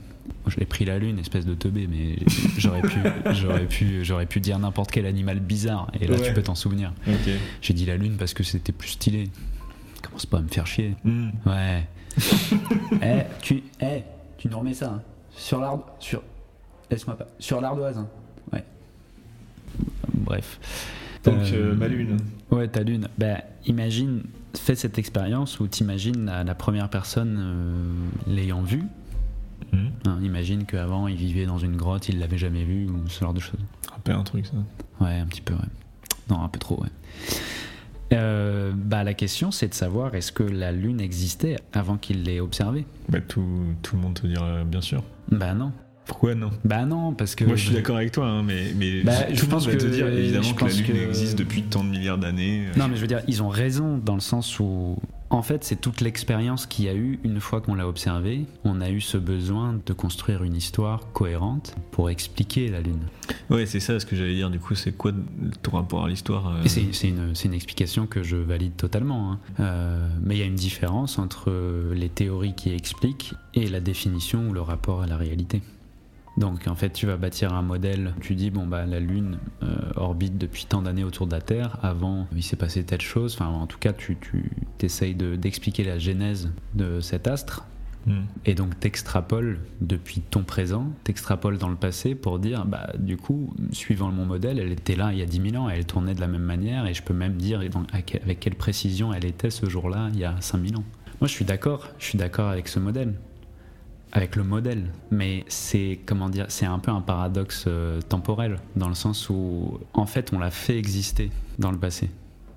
L'ai pris la Lune, espèce de teubé, mais j'aurais pu, j'aurais pu, j'aurais pu dire n'importe quel animal bizarre et là Ouais. tu peux t'en souvenir. J'ai dit la Lune parce que c'était plus stylé. Commence pas à me faire chier. Hmm. Ouais. Eh, tu, eh, tu nous remets ça hein. Sur l'ardoise, sur, laisse-moi pas, sur l'ardoise. hein. Ouais. Bref. Donc Euh, euh, ma lune. Ouais, ta lune. Bah, imagine, fais cette expérience où t'imagines la, la première personne euh, l'ayant vue. Hmm. Hein, imagine qu'avant il vivait dans une grotte, il l'avait jamais vue ou ce genre de choses. Rappelle un truc ça. Ouais, un petit peu, ouais. Non, un peu trop, ouais. Euh, bah, la question, c'est de savoir est-ce que la Lune existait avant qu'il l'ait observée? Bah, tout, tout le monde te dira bien sûr. Bah non. Pourquoi non? Bah non, parce que. Moi, je suis d'accord avec toi, hein, mais, mais Bah, tout je pense te que- dire évidemment je que la Lune que- existe depuis tant de milliards d'années. Non, mais je veux dire, ils ont raison dans le sens où, en fait, c'est toute l'expérience qu'il y a eu une fois qu'on l'a observé. On a eu ce besoin de construire une histoire cohérente pour expliquer la Lune. Ouais, c'est ça ce que j'allais dire. Du coup, c'est quoi ton rapport à l'histoire euh, c'est une, une explication que je valide totalement. hein. Euh, mais il y a une différence entre les théories qui expliquent et la définition ou le rapport à la réalité. Donc en fait, tu vas bâtir un modèle, tu dis, bon, bah, la Lune euh, orbite depuis tant d'années autour de la Terre, avant il s'est passé telle chose, enfin en tout cas, tu, tu essayes d'expliquer la genèse de cet astre, hmm. et donc t'extrapoles depuis ton présent, t'extrapoles dans le passé pour dire, bah du coup, suivant mon modèle, elle était là il y a 10 000 ans, elle tournait de la même manière, et je peux même dire avec quelle précision elle était ce jour-là il y a 5 000 ans. Moi je suis d'accord, je suis d'accord avec ce modèle, avec le modèle, mais c'est comment dire, c'est un peu un paradoxe euh, temporel, dans le sens où en fait on l'a fait exister dans le passé.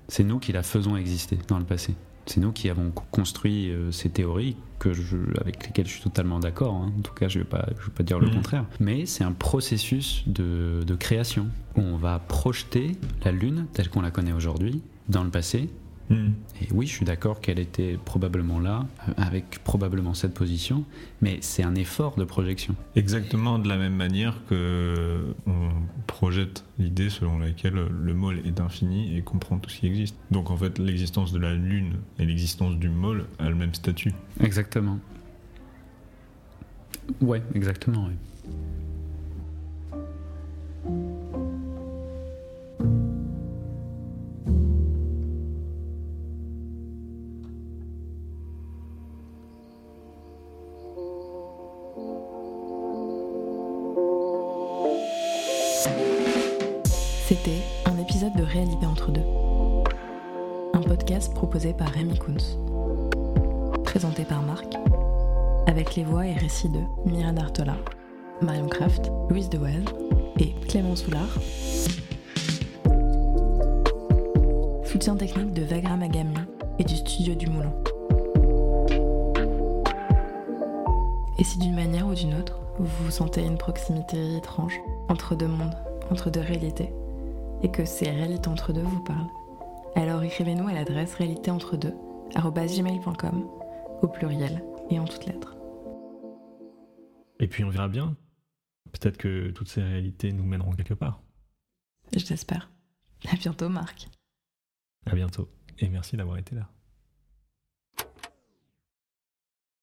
C'est nous qui la faisons exister dans le passé. C'est nous qui avons co- construit euh, ces théories que je, avec lesquelles je suis totalement d'accord. hein. En tout cas, je ne vais, pas- je vais pas dire le Mhm. contraire. Mais c'est un processus de, de création où on va projeter la Lune telle qu'on la connaît aujourd'hui dans le passé. Hmm. Et oui, je suis d'accord qu'elle était probablement là, euh, avec probablement cette position, mais c'est un effort de projection. Exactement de la même manière que on projette l'idée selon laquelle le môle est infini et comprend tout ce qui existe. Donc en fait, l'existence de la Lune et l'existence du môle a le même statut. Exactement. Ouais, exactement. ouais. Par Rémi Kunz. Présenté par Marc. Avec les voix et récits de Mira Dartola, Marion Kraft, Louise Dewaze et Clément Soulard. Soutien technique de Vagram Agami et du studio du Moulin. Et si d'une manière ou d'une autre, vous sentez une proximité étrange entre deux mondes, entre deux réalités, et que ces réalités entre deux vous parlent, alors écrivez-nous à l'adresse réalitéentre2 au pluriel et en toutes lettres. Et puis on verra bien. Peut-être que toutes ces réalités nous mèneront quelque part. Je l'espère. À bientôt Marc. À bientôt. Et merci d'avoir été là.